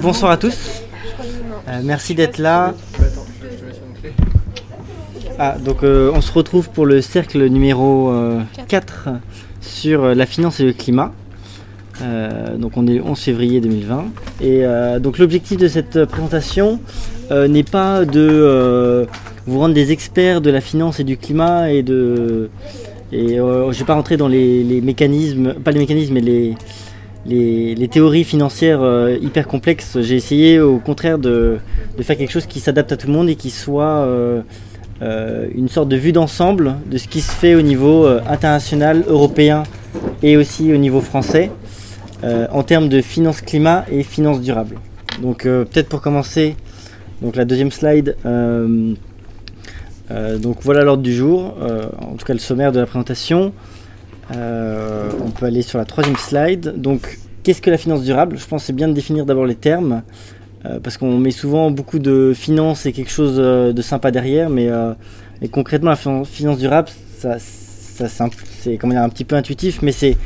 bonsoir à tous. Euh, merci d'être là. Ah, donc euh, on se retrouve pour le cercle numéro 4 sur la finance et le climat. donc on est le 11 février 2020. Et donc l'objectif de cette présentation n'est pas de vous rendre des experts de la finance et du climat et de... Je vais pas rentrer dans les, les mécanismes, pas les mécanismes, mais les, les, théories financières euh, hyper complexes. J'ai essayé au contraire de, faire quelque chose qui s'adapte à tout le monde et qui soit euh, euh, une sorte de vue d'ensemble de ce qui se fait au niveau international, européen et aussi au niveau français en termes de finances climat et finances durables. Donc peut-être pour commencer, donc la deuxième slide. donc voilà l'ordre du jour, en tout cas le sommaire de la présentation. Euh, on peut aller sur la troisième slide. Donc, qu'est-ce que la finance durable? Je pense que c'est bien de définir d'abord les termes, euh, parce qu'on met souvent beaucoup de finance et quelque chose euh, de sympa derrière, mais concrètement, la finance durable, c'est un petit peu intuitif, mais c'est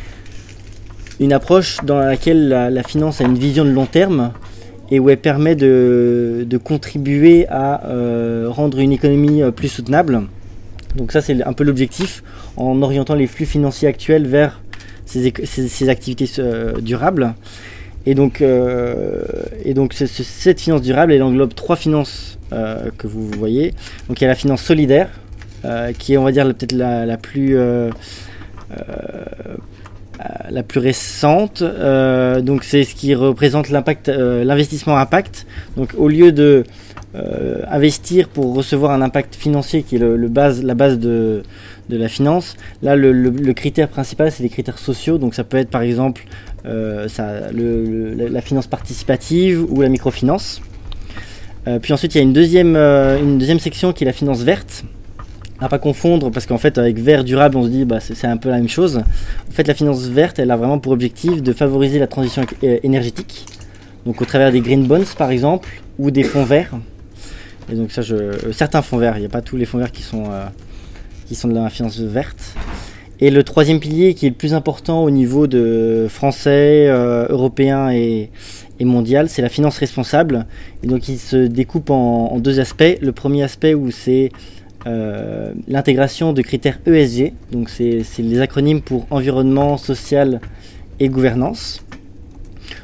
une approche dans laquelle la, finance a une vision de long terme et où elle permet de contribuer à rendre une économie plus soutenable. Donc ça c'est un peu l'objectif en orientant les flux financiers actuels vers ces, activités euh, durables. Et donc, euh, et donc cette finance durable, elle englobe trois finances euh, que vous voyez. Donc il y a la finance solidaire, qui est on va dire peut-être la, plus la plus récente. donc c'est ce qui représente l'impact, l'investissement impact. Donc au lieu de investir pour recevoir un impact financier qui est le base, la base de, de la finance. Là, le, critère principal, c'est les critères sociaux. Donc, ça peut être par exemple euh, la finance participative ou la microfinance. Euh, puis ensuite, il y a une deuxième, euh, une deuxième section qui est la finance verte. À pas confondre, parce qu'en fait, avec vert durable, on se dit bah, c'est un peu la même chose. En fait, la finance verte, elle a vraiment pour objectif de favoriser la transition énergétique. Donc, au travers des green bonds, par exemple, ou des fonds verts. Et donc, ça, je, certains fonds verts, il n'y a pas tous les fonds verts qui sont qui sont de la finance verte. Et le troisième pilier qui est le plus important au niveau de français, euh, européen et, mondial, c'est la finance responsable. Et donc il se découpe en, deux aspects. Le premier aspect où c'est euh, l'intégration de critères ESG, donc c'est les acronymes pour environnement, social et gouvernance.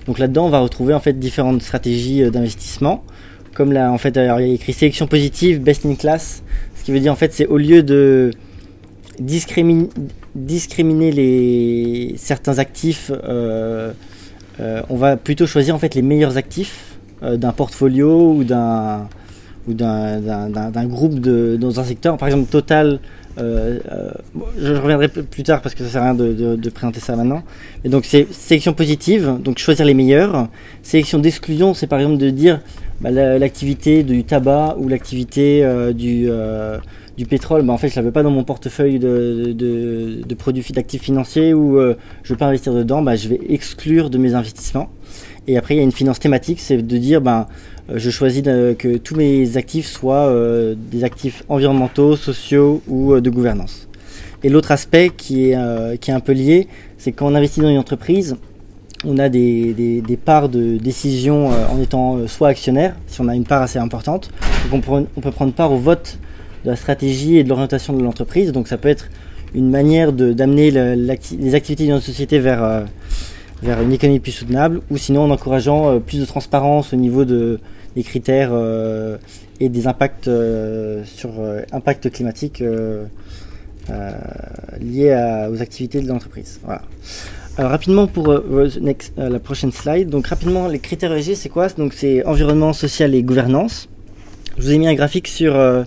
Donc là-dedans, on va retrouver en fait différentes stratégies euh, d'investissement, comme là en fait il y a écrit sélection positive, best in class, qui veut dire en fait c'est au lieu de discriminer, les, certains actifs, euh, euh, on va plutôt choisir en fait les meilleurs actifs euh, d'un portfolio ou d'un ou d'un groupe dans un secteur. Par exemple, Total, je reviendrai plus tard parce que ça sert à rien de, présenter ça maintenant. Et donc c'est sélection positive, donc choisir les meilleurs. Sélection d'exclusion, c'est par exemple de dire bah, l'activité du tabac ou l'activité euh, du, euh, du pétrole, bah, en fait, je ne l'avais pas dans mon portefeuille de, de, produits d'actifs financiers ou euh, je ne veux pas investir dedans, bah, je vais exclure de mes investissements. Et après, il y a une finance thématique, c'est de dire, ben, je choisis que tous mes actifs soient des actifs environnementaux, sociaux ou de gouvernance. Et l'autre aspect qui est, qui est un peu lié, c'est quand on investit dans une entreprise, on a des, parts de décision euh, en étant euh, soit actionnaire, si on a une part assez importante. on, peut prendre part au vote de la stratégie et de l'orientation de l'entreprise. Donc ça peut être une manière d'amener les activités d'une société vers, euh, vers une économie plus soutenable, ou sinon en encourageant plus de transparence au niveau de, des critères et des impacts sur impact climatique liés aux activités de l'entreprise. Voilà. Alors rapidement pour euh, euh, la prochaine slide. Donc rapidement les critères ESG c'est quoi? Donc c'est environnement, social et gouvernance. Je vous ai mis un graphique sur euh,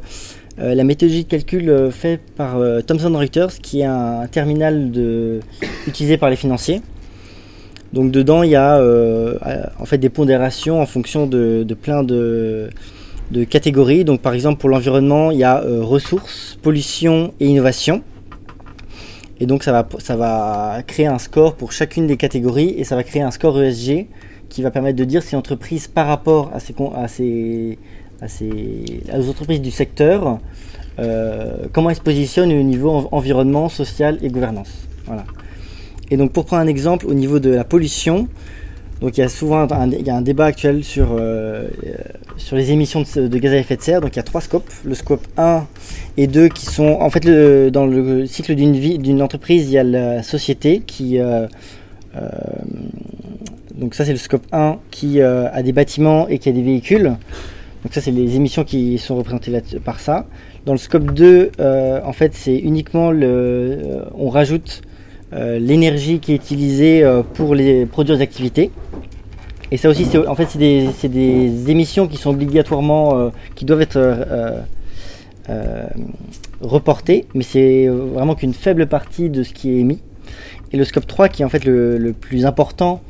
la méthodologie de calcul faite par Thomson Reuters qui est un, terminal utilisé par les financiers. Donc dedans il y a en fait des pondérations en fonction de, plein de, de, catégories. Donc par exemple pour l'environnement il y a ressources, pollution et innovation. Et donc ça va, créer un score pour chacune des catégories et ça va créer un score ESG qui va permettre de dire si l'entreprise par rapport à ces aux entreprises du secteur, euh, comment elle se positionne au niveau environnement, social et gouvernance. Voilà. Et donc pour prendre un exemple au niveau de la pollution, Donc il y a souvent un, il y a un débat actuel sur, euh, sur les émissions de, gaz à effet de serre. Donc il y a trois scopes. Le scope 1 et 2 qui sont... En fait, dans le cycle d'une vie d'une entreprise, il y a la société qui... Euh, euh, donc ça c'est le scope 1 qui a des bâtiments et qui a des véhicules. Donc ça c'est les émissions qui sont représentées par ça. Dans le scope 2, en fait c'est uniquement le... on rajoute l'énergie qui est utilisée pour les produire des activités. Et ça aussi, en fait, c'est des, des, émissions qui sont obligatoirement, euh, qui doivent être euh, euh, reportées, mais c'est vraiment qu'une faible partie de ce qui est émis. Et le scope 3, qui est en fait le, plus important,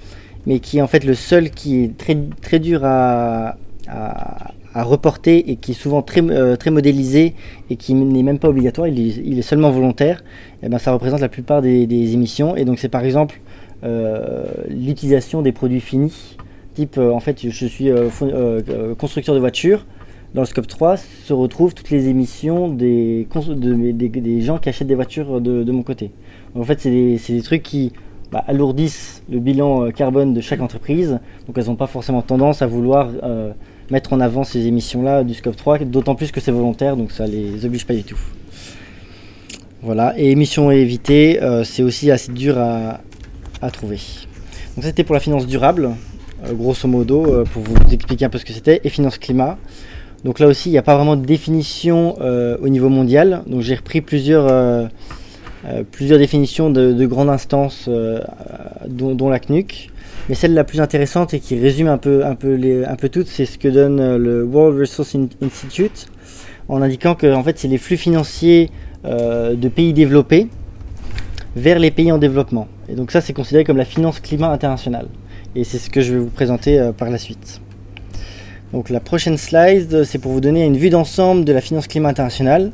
mais qui est en fait le seul qui est très, très dur à, à, reporter et qui est souvent très, très modélisé et qui n'est même pas obligatoire, il est, seulement volontaire, eh ben ça représente la plupart des, des émissions. Et donc c'est par exemple l'utilisation des produits finis Type, euh, en fait, je suis euh, euh, constructeur de voitures. Dans le scope 3 se retrouvent toutes les émissions des, gens qui achètent des voitures de, mon côté. en fait, c'est des, trucs qui bah, alourdissent le bilan carbone de chaque entreprise. Donc elles n'ont pas forcément tendance à vouloir mettre en avant ces émissions-là du scope 3, d'autant plus que c'est volontaire, donc ça les oblige pas du tout. Voilà, et émissions à éviter, c'est aussi assez dur à, trouver. Donc c'était pour la finance durable. Euh, grosso modo, euh, pour vous expliquer un peu ce que c'était, et finance climat. Donc là aussi, il n'y a pas vraiment de définition euh, au niveau mondial. Donc j'ai repris plusieurs, plusieurs définitions de, grandes instances, dont, la CNUC. Mais celle la plus intéressante et qui résume un peu, un peu, un peu toutes, c'est ce que donne le World Resource Institute, en indiquant que en fait, c'est les flux financiers de pays développés vers les pays en développement. Et donc ça, c'est considéré comme la finance climat internationale et c'est ce que je vais vous présenter euh, par la suite. Donc la prochaine slide, c'est pour vous donner une vue d'ensemble de la finance climat internationale.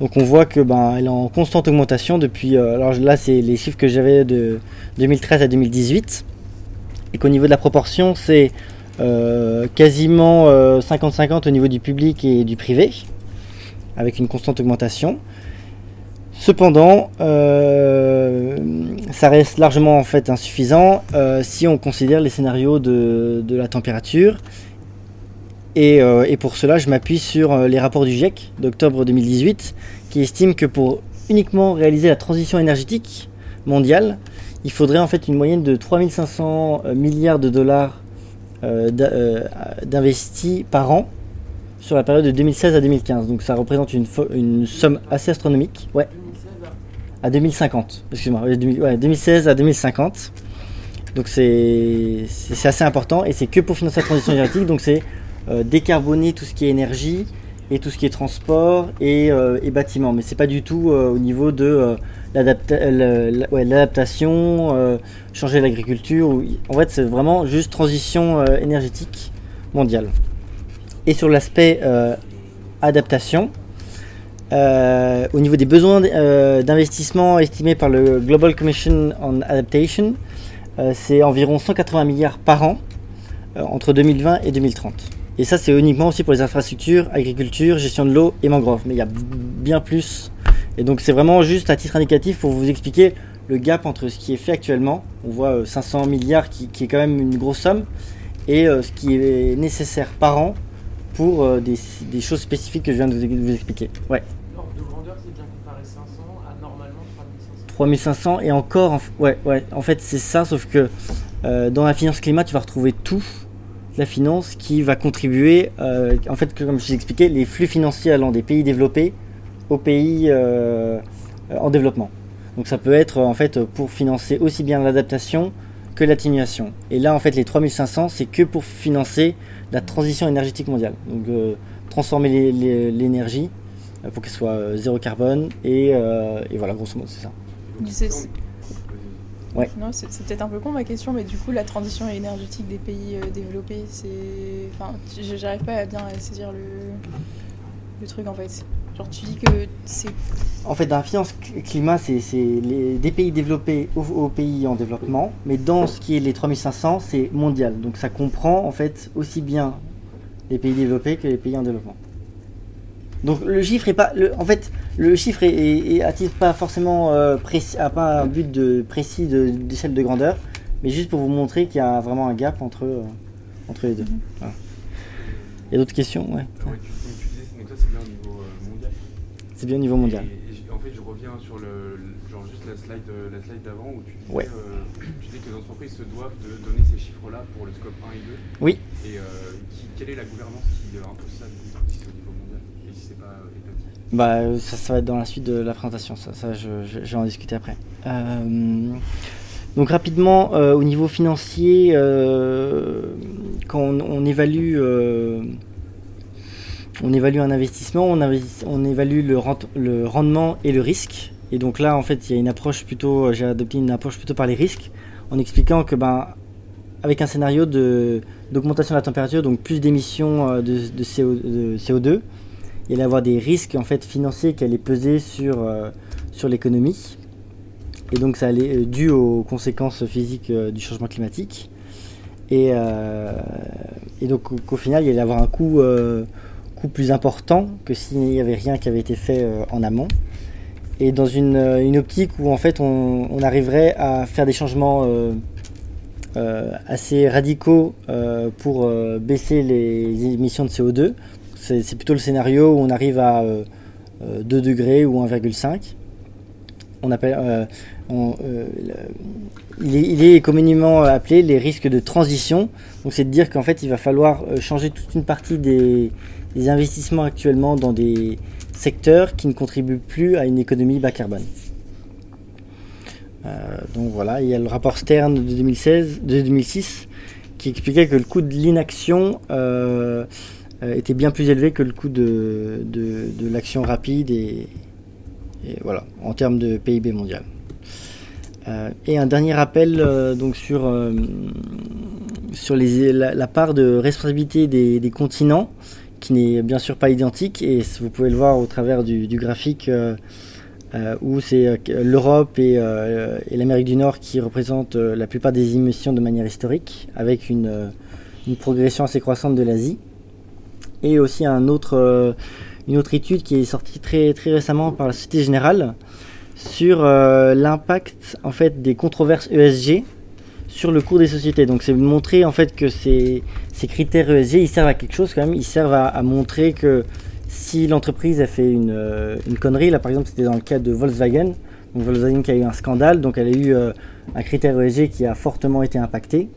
Donc on voit que ben, elle est en constante augmentation depuis. Euh, alors là, c'est les chiffres que j'avais de 2013 à 2018, et qu'au niveau de la proportion, c'est euh, quasiment 50-50 au niveau du public et du privé, avec une constante augmentation. Cependant, euh, ça reste largement en fait insuffisant euh, si on considère les scénarios de, la température. Euh, et, pour cela, je m'appuie sur les rapports du GIEC d'octobre 2018 qui estime que pour uniquement réaliser la transition énergétique mondiale, il faudrait en fait une moyenne de 3500 milliards de dollars d'investis par an sur la période de 2016 à 2015. Donc ça représente une, une somme assez astronomique. Ouais à 2050. Excuse-moi, 2016 à 2050. Donc c'est assez important et c'est que pour financer la transition énergétique. Donc c'est euh, décarboner tout ce qui est énergie et tout ce qui est transport et, euh, et bâtiment. Mais c'est pas du tout euh, au niveau de l'adaptation, changer l'agriculture. En fait, c'est vraiment juste transition énergétique mondiale. Et sur l'aspect adaptation, euh, au niveau des besoins euh, d'investissement estimés par le Global Commission on Adaptation, euh, c'est environ 180 milliards par an entre 2020 et 2030. Et ça, c'est uniquement aussi pour les infrastructures, agriculture, gestion de l'eau et mangroves. Mais il y a bien plus. Et donc, c'est vraiment juste à titre indicatif pour vous expliquer le gap entre ce qui est fait actuellement. On voit 500 milliards qui, est quand même une grosse somme et ce qui est nécessaire par an pour des, choses spécifiques que je viens de vous, expliquer. Ouais. L'ordre de grandeur, c'est bien comparé 500 à normalement 3500. 3500 et encore, en, ouais, ouais, en fait c'est ça, sauf que euh, dans la finance climat, tu vas retrouver tout la finance qui va contribuer, euh, en fait, comme je vous expliqué, les flux financiers allant des pays développés aux pays euh, en développement. Donc ça peut être en fait pour financer aussi bien l'adaptation que l'atténuation. Et là, en fait, les 3500, c'est que pour financer la transition énergétique mondiale. Donc transformer l'énergie pour qu'elle soit zéro carbone et, voilà, grosso modo, c'est ça. Ouais. c'est peut-être un peu con ma question, mais du coup, la transition énergétique des pays développés, c'est. Enfin, j'arrive pas à bien saisir le, le truc en fait. Genre, tu dis que c'est. En fait, dans la finance climat, c'est des pays développés aux, pays en développement, mais dans ce qui est les 3500, c'est mondial. Donc ça comprend en fait aussi bien les pays développés que les pays en développement. Donc le chiffre est pas. en fait, le chiffre est, pas forcément euh, précis, a pas un but de, précis d'échelle de, grandeur, mais juste pour vous montrer qu'il y a vraiment un gap entre, euh, entre les deux. Mhm. Voilà. Il y a d'autres questions? Ouais. Ouais, tu, donc tu disais, donc ça c'est bien au niveau euh, mondial. C'est bien au niveau mondial. Et, et j- en fait, je reviens sur le, le- genre juste la slide, euh, la slide d'avant où tu disais, Ouais. euh, tu disais que les entreprises se doivent de donner ces chiffres-là pour le scope 1 et 2. Oui. Et euh, qui- quelle est la gouvernance qui impose ça du coup, si c'est au niveau mondial et si c'est pas euh, étatique Bah, ça, va être dans la suite de la présentation, ça, ça je, je- vais en discuter après. Euh, donc rapidement, euh, au niveau financier, euh, quand on, évalue, on évalue un investissement, on, évalue le, rendement et le risque. Et donc là, en fait, il y a une approche plutôt, j'ai adopté une approche plutôt par les risques, en expliquant que ben, avec un scénario d'augmentation de la température, donc plus d'émissions de CO2, il allait avoir des risques en fait financiers qui allaient peser sur, euh, sur l'économie. Et donc ça allait euh, dû aux conséquences physiques euh, du changement climatique. Et, euh, et donc au- qu'au final il allait avoir un coût, coût plus important que s'il n'y avait rien qui avait été fait en amont. Et dans une, une optique où en fait on, arriverait à faire des changements assez radicaux pour baisser les émissions de CO2 c'est plutôt le scénario où on arrive à euh, euh, 2 degrés ou 1,5. On appelle, euh, euh, il, est, communément appelé les risques de transition. Donc c'est de dire qu'en fait il va falloir euh, changer toute une partie des, investissements actuellement dans des secteurs qui ne contribuent plus à une économie bas carbone. Euh, donc voilà, il y a le rapport Stern de 2016, de 2006 qui expliquait que le coût de l'inaction euh, euh, était bien plus élevé que le coût de, de, l'action rapide et, voilà, en termes de PIB mondial. Euh, et un dernier rappel euh, donc sur, euh, sur la, part de responsabilité des, continents, qui n'est bien sûr pas identique, et vous pouvez le voir au travers du, graphique euh, euh, où c'est euh, l'Europe et, euh, l'Amérique du Nord qui représentent euh, la plupart des émissions de manière historique, avec euh, une progression assez croissante de l'Asie et aussi euh, une autre étude qui est sortie très, très récemment par la Société Générale sur euh, l'impact en fait des controverses ESG sur le cours des sociétés. Donc c'est montrer en fait que ces, critères ESG ils servent à quelque chose quand même. Ils servent à, montrer que si l'entreprise a fait une, euh, une connerie, là par exemple c'était dans le cas de Volkswagen, donc Volkswagen qui a eu un scandale, donc elle a eu un critère ESG qui a fortement été impacté.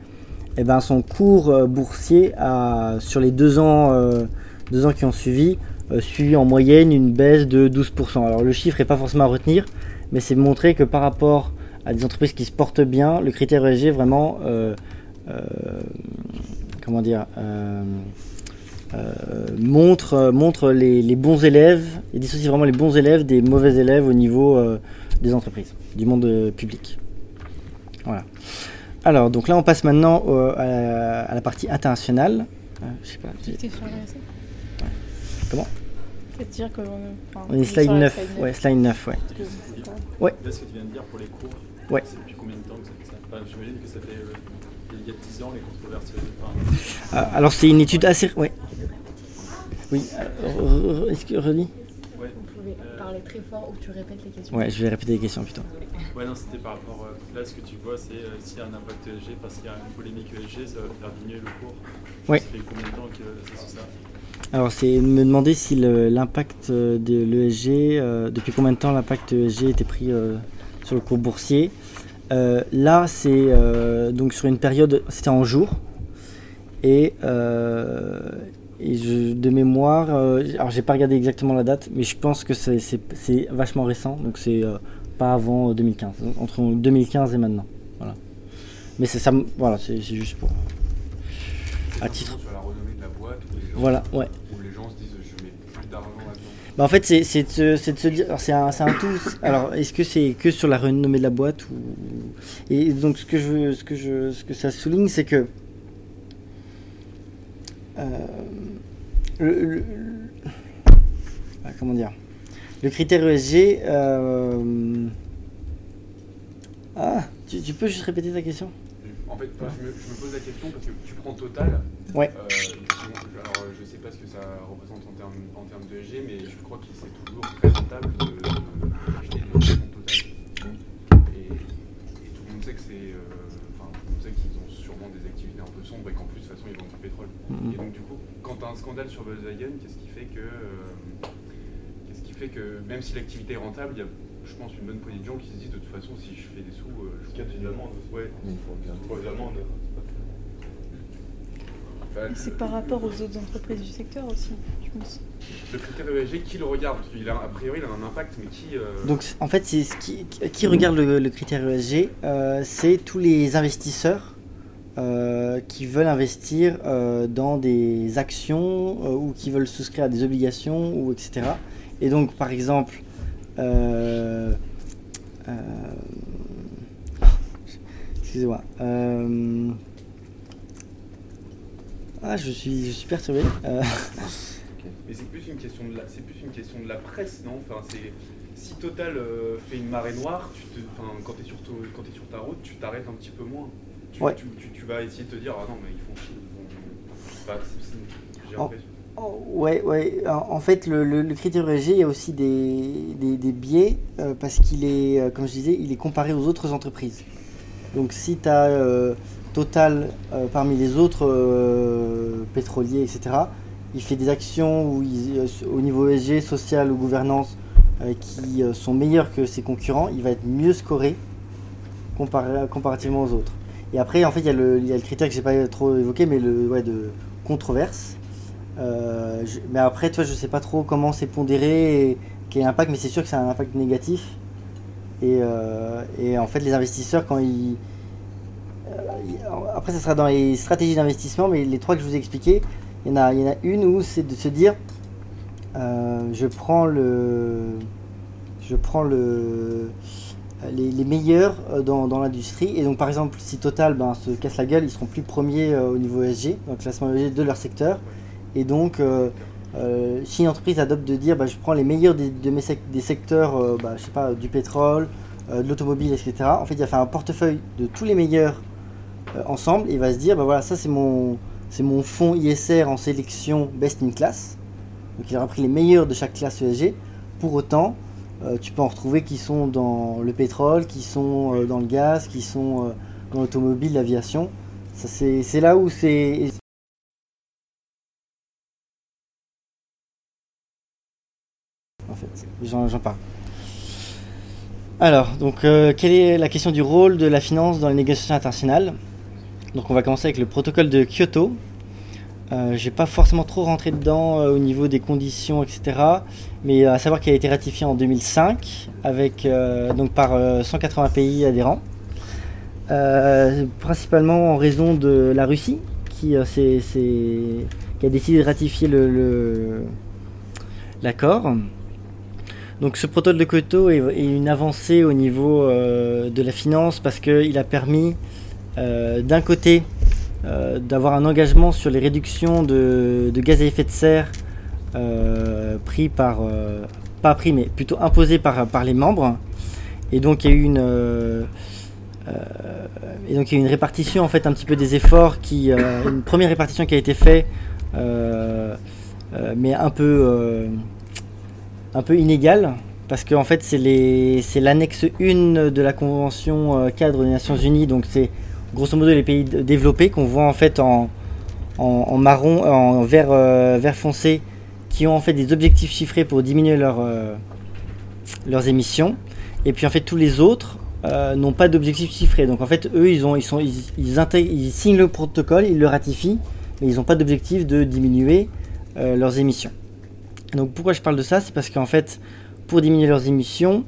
Et ben son cours euh, boursier a, sur les deux ans, euh, deux ans qui ont suivi, euh, suivi en moyenne une baisse de 12%. Alors le chiffre n'est pas forcément à retenir, mais c'est montrer que par rapport à des entreprises qui se portent bien, le critère ESG vraiment, comment dire, montre, montre les, les bons élèves et dissocie vraiment les bons élèves des mauvais élèves au niveau des entreprises, du monde public. Voilà. Alors, donc là, on passe maintenant au- à, la, à la partie internationale. Euh, je sais pas. Tu étais sur RSA Comment? Peut-être dire que. enfin, On est slide la 9. slide Ouais, slide 9, ouais. Ouais. Là, ce que tu viens de dire pour les cours, Ouais. c'est depuis combien de temps que ça fait ça? Enfin, J'imagine que ça fait euh, il y a 10 ans les controverses. Enfin, Euh, alors, c'est une étude assez. Ouais. Oui. euh, re- re- Est-ce que relis ouais. Vous pouvez parler très fort ou tu répètes les questions? Ouais, je vais répéter les questions plutôt. ouais, non, c'était par rapport. euh, là, ce que tu vois, c'est euh, s'il y a un impact ESG, parce qu'il y a une polémique ESG, ça va faire diminuer le cours. Ouais. Ça fait combien de temps que c'est ça Alors, c'est me demander si l'impact euh, de l'ESG, euh, depuis combien de temps l'impact ESG était pris euh, sur le cours boursier? Euh, là, c'est euh, donc sur une période, c'était en jours. Et, euh, et je- de mémoire, euh, alors j'ai pas regardé exactement la date, mais je pense que c'est- vachement récent, donc c'est euh, pas avant euh, 2015, donc entre 2015 et maintenant. Voilà. Mais c'est ça, voilà, c'est juste pour. À titre. simplement Sur la renommée de la boîte où les gens, Voilà, ouais. où les gens se disent je mets plus d'argent là-dedans. Bah, en fait, c'est de, se- c'est de se dire. C'est un, un tout. Alors, est-ce que c'est que sur la renommée de la boîte ou Et donc, ce que je, ce que je, ce que ça souligne, c'est que euh, le, le- comment dire? Le critère ESG. euh, Ah, tu, tu peux juste répéter ta question? En fait, moi, je, me, je me pose la question parce que tu prends Total. Ouais. euh, alors, euh, je sais pas ce que ça représente en termes, en termes de G, mais je crois que c'est toujours très rentable de- de- actions Total. Et, et tout le monde sait que c'est, euh, enfin, tout le monde sait vraiment des activités un peu sombres et qu'en plus, de toute façon, ils vendent du pétrole. Mhm. Et donc, du coup, quand tu as un scandale sur Volkswagen, qu'est-ce qui fait que. euh, qu'est-ce qui fait que, même si l'activité est rentable, il y a, je pense, une bonne poignée de gens qui se disent de toute façon, si je fais des sous. euh, je a une amende. Ouais. Il faut l'amende. Enfin, C'est par rapport aux autres entreprises du secteur aussi, je pense. Le critère ESG, qui le regarde? Parce qu'il a, a priori, il a un impact, mais qui. euh, Donc en fait, c'est ce qui, qui regarde le, le critère ESG, euh, c'est tous les investisseurs euh, qui veulent investir euh, dans des actions euh, ou qui veulent souscrire à des obligations ou etc. Et donc par exemple, euh, euh, ah, excusez-moi. euh, ah, je suis, je suis perturbé. Euh, Mais c'est plus une question de la, c'est plus une question de la presse, non? Enfin, c'est si Total euh, fait une marée noire, tu te, enfin, quand tu es sur ton- quand t'es sur ta route, tu t'arrêtes un petit peu moins. Tu, Ouais. tu, tu- tu vas essayer de te dire ah non mais ils font chier, ils vont. J'ai Oh. Oh, Ouais, ouais. En fait, le, le- le critère ESG, il y a aussi des, des, des biais euh, parce qu'il est, euh, comme je disais, il est comparé aux autres entreprises. Donc, si tu as Total euh, parmi les autres pétroliers, etc., il fait des actions où il- au niveau ESG, social ou gouvernance qui sont meilleures que ses concurrents, il va être mieux scoré comparativement aux autres. Et après, en fait, il y a le, il y a le critère que j'ai pas trop évoqué, mais le ouais, de controverse. Euh, mais après, tu vois, je sais pas trop comment c'est pondéré et quel impact, mais c'est sûr que a un impact négatif. Et, euh, et en fait, les investisseurs, quand ils. euh, après, ça sera dans les stratégies d'investissement, mais les trois que je vous ai expliquées, il y en a, y en a une où c'est de se dire je prends le. Je prends le. Les, les meilleurs euh, dans, l'industrie. Et donc, par exemple, si Total ben, se casse la gueule, ils seront plus premiers euh, au niveau ESG, le classement ESG de leur secteur. Et donc, euh, euh, si une entreprise adopte de dire bah, je prends les meilleurs des, de mes des secteurs, euh, bah, je sais pas, du pétrole, euh, de l'automobile, etc. En fait, il va faire un portefeuille de tous les meilleurs euh, ensemble et il va se dire bah voilà, ça c'est mon, mon fonds ISR en sélection best in class. Donc, il aura pris les meilleurs de chaque classe ESG. Pour autant, euh, tu peux en retrouver qui sont dans le pétrole, qui sont euh, dans le gaz, qui sont euh, dans l'automobile, l'aviation. C'est là où c'est. En fait, j'en parle. Alors, donc, quelle est la question du rôle de la finance dans les négociations internationales? Donc, on va commencer avec le protocole de Kyoto. Euh, je vais pas forcément trop rentrer dedans euh, au niveau des conditions, etc. Mais à savoir qu'il a été ratifié en 2005 avec, euh, donc par euh, 180 pays adhérents. Euh, principalement en raison de la Russie qui, euh, a décidé de ratifier l'accord. Donc ce protocole de Kyoto est, une avancée au niveau euh, de la finance parce qu'il a permis euh, d'un côté euh, d'avoir un engagement sur les réductions de, gaz à effet de serre euh, pris par, euh, pas pris mais plutôt imposé par, par les membres. Et donc il y a eu une, et donc il y a une répartition en fait un petit peu des efforts qui, une première répartition qui a été faite, mais un peu, un peu inégale parce qu'en fait c'est l'annexe 1 de la convention cadre des Nations Unies, donc c'est grosso modo les pays développés qu'on voit en fait en, en, marron, en vert, euh, vert foncé, qui ont en fait des objectifs chiffrés pour diminuer euh, leurs émissions. Et puis en fait tous les autres euh, n'ont pas d'objectifs chiffrés. Donc en fait eux ils, ont, ils, sont, ils, ils, signent le protocole, ils le ratifient, mais ils n'ont pas d'objectif de diminuer euh, leurs émissions. Donc pourquoi je parle de ça? C'est parce qu'en fait pour diminuer leurs émissions,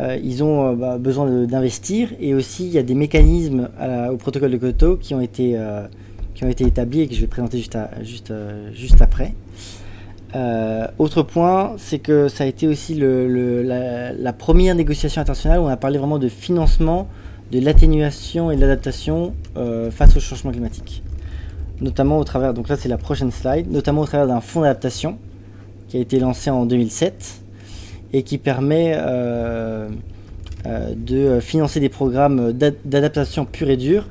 euh, ils ont euh, bah, besoin d'investir et aussi il y a des mécanismes au protocole de Kyoto qui ont été, euh, qui ont été établis et que je vais présenter juste, juste, juste après. Autre point, c'est que ça a été aussi le, la, première négociation internationale où on a parlé vraiment de financement, de l'atténuation et de l'adaptation face au changement climatique. Notamment au travers, donc là c'est la prochaine slide, notamment au travers d'un fonds d'adaptation qui a été lancé en 2007 et qui permet euh, euh, de financer des programmes d'ad- d'adaptation pure et dure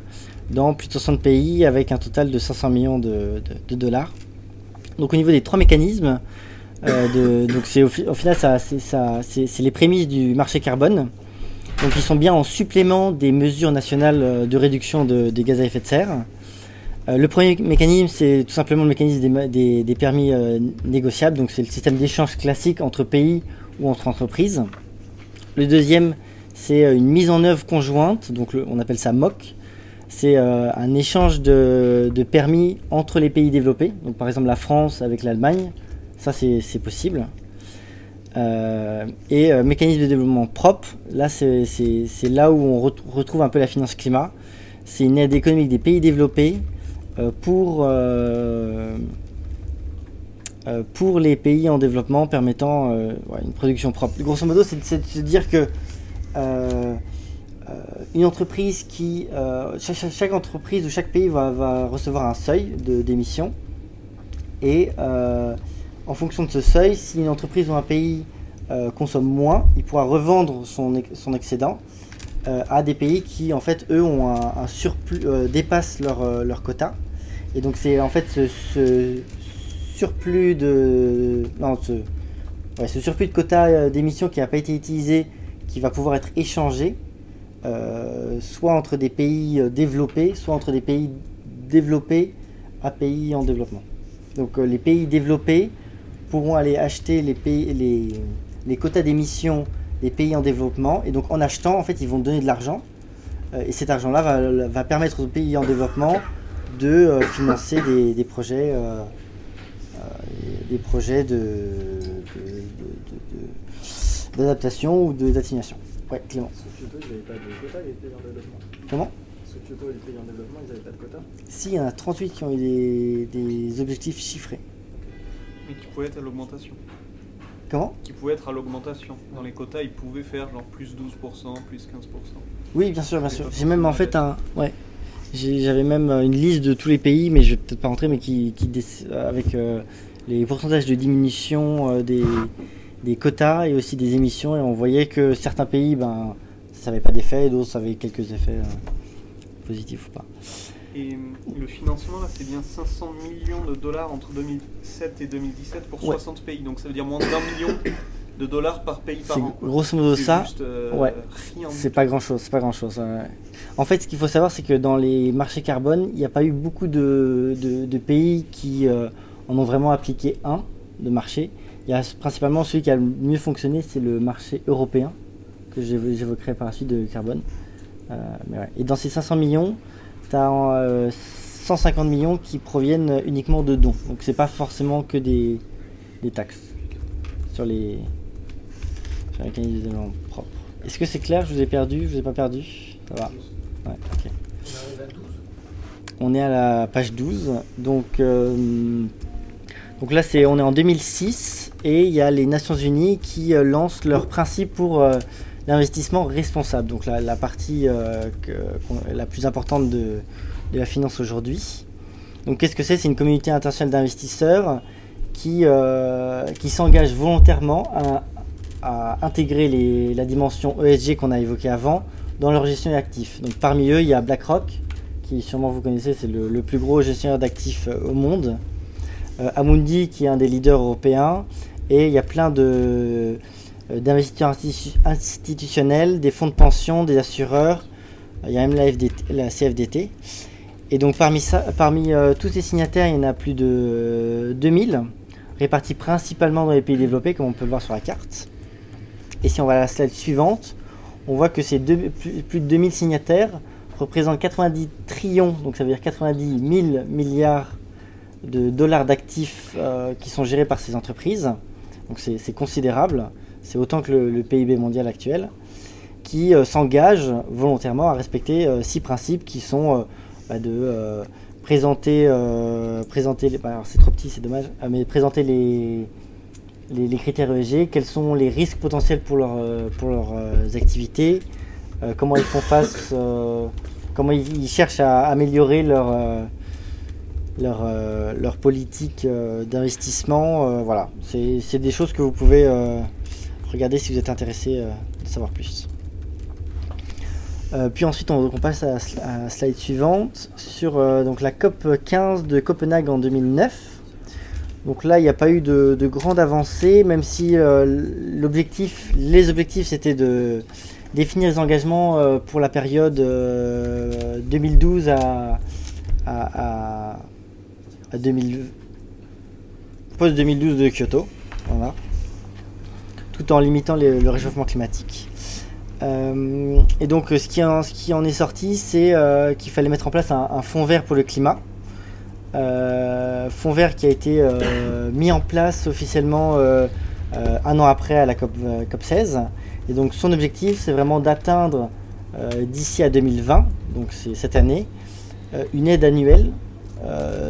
dans plus de 60 pays avec un total de 500 millions de, dollars. Donc au niveau des trois mécanismes, euh, donc c'est au, fi- au final ça- c'est les prémices du marché carbone. Donc ils sont bien en supplément des mesures nationales de réduction de- des gaz à effet de serre. Le premier mécanisme, c'est tout simplement le mécanisme des, permis négociables. Donc, c'est le système d'échange classique entre pays entre entreprises. Le deuxième, c'est euh, une mise en œuvre conjointe. Donc, on appelle ça MOC. C'est euh, un échange de, permis entre les pays développés. Donc, par exemple, la France avec l'Allemagne. Ça, c'est possible. Euh, et mécanisme de développement propre, là, c'est là où on ret- retrouve un peu la finance climat. C'est une aide économique des pays développés pour, pour les pays en développement permettant euh, une production propre. Grosso modo, c'est de se dire que euh, euh, une entreprise euh, chaque, entreprise ou chaque pays va, recevoir un seuil d'émissions. Et euh, en fonction de ce seuil, si une entreprise ou un pays euh, consomme moins, il pourra revendre son, ex- son excédent euh, à des pays qui, en fait, eux, ont un, surplus, euh, dépassent leur, euh, quota. Et donc, c'est en fait ce surplus de. Non, ce, ce surplus de quota euh, d'émissions qui n'a pas été utilisé qui va pouvoir être échangé euh, soit entre des pays euh, développés, soit entre des pays développés à pays en développement. Donc les pays développés pourront aller acheter les, pays, les, les quotas d'émissions des pays en développement et donc en achetant en fait ils vont donner de l'argent et cet argent là va, va permettre aux pays en développement de financer des, des projets des projets de, de- de- de- de- d'adaptation ou de- d'atténuation. Ouais, Clément. Sous Kyoto, ils n'avaient pas de quota, les pays en développement. Comment? Sous Kyoto, les pays en développement, ils n'avaient pas de quota. Si, il y en a 38 qui ont eu des, des objectifs chiffrés. Mais qui pouvait être à l'augmentation. Comment? Qui pouvait être à l'augmentation. Dans les quotas, ils pouvaient faire genre plus 12%, plus 15%. Oui, bien sûr, bien sûr. J'ai même en fait un. Ouais. J'avais même euh, une liste de tous les pays, mais je vais peut-être pas rentrer, mais qui, qui dé- avec euh, les pourcentages de diminution euh, des, des quotas et aussi des émissions. Et on voyait que certains pays, ben, ça n'avait pas d'effet, et d'autres, ça avait quelques effets euh, positifs ou pas. Et euh, le financement, là, c'est bien 500 millions de dollars entre 2007 et 2017 pour Ouais. 60 pays. Donc ça veut dire moins d'un million de dollars par pays par an. grosso modo ça. juste, euh, ouais. C'est pas grand chose, c'est pas grand chose. En fait, ce qu'il faut savoir, c'est que dans les marchés carbone, il n'y a pas eu beaucoup de, de- de pays qui euh, en ont vraiment appliqué un de marché. Il y a principalement celui qui a le mieux fonctionné, c'est le marché européen, que j'évo- j'évoquerai par la suite de carbone. Euh, mais ouais. Et dans ces 500 millions, tu as 150 millions qui proviennent uniquement de dons. Donc c'est pas forcément que des, des taxes sur les, Est-ce que c'est clair? Je vous ai perdu Je vous ai pas perdu Ça va. On arrive à 12. On est à la page 12. Donc, euh, donc là, on est en 2006 et il y a les Nations Unies qui euh, lancent leurs principes pour euh, l'investissement responsable. Donc la, partie la plus importante de, de la finance aujourd'hui. Donc qu'est-ce que c'est? C'est une communauté internationale d'investisseurs qui, qui s'engage volontairement à, à intégrer la dimension ESG qu'on a évoquée avant dans leur gestion d'actifs. Donc parmi eux, il y a BlackRock, qui sûrement vous connaissez, c'est le, plus gros gestionnaire d'actifs euh, au monde. Euh, Amundi, qui est un des leaders européens. Et il y a plein de, euh, d'investisseurs institu- institutionnels, des fonds de pension, des assureurs. Il y a même la, FDT la CFDT. Et donc parmi, euh, tous ces signataires, il y en a plus de euh, 2000, répartis principalement dans les pays développés, comme on peut le voir sur la carte. Et si on va à la slide suivante, on voit que ces plus, de 2000 signataires représentent 90 trillions, donc ça veut dire 90 000 milliards de dollars d'actifs euh, qui sont gérés par ces entreprises. Donc c'est considérable, c'est autant que le, PIB mondial actuel, qui euh, s'engagent volontairement à respecter euh, six principes qui sont euh, bah, de présenter, présenter les, bah, c'est trop petit, c'est dommage, ah, mais présenter les, les, critères ESG, quels sont les risques potentiels pour, euh, leurs euh, activités, euh, comment ils font face, comment ils, cherchent à améliorer leur, politique d'investissement. voilà, c'est des choses que vous pouvez regarder si vous êtes intéressé de savoir plus. Puis ensuite, on, on passe à, la slide suivante sur la COP 15 de Copenhague en 2009. Donc là, il n'y a pas eu de, de grande avancée, même si euh, les objectifs, c'était de définir les engagements euh, pour la période euh, 2012 à, à, à, 2000 post-2012 de Kyoto. Tout en limitant le, réchauffement climatique. Euh, et donc, euh, ce qui en, est sorti, c'est euh, qu'il fallait mettre en place un fonds vert pour le climat. Euh, fonds vert qui a été euh, mis en place officiellement euh, un an après à la COP, euh, COP 16. Et donc, son objectif, c'est vraiment d'atteindre d'ici à 2020, donc c'est cette année, une aide annuelle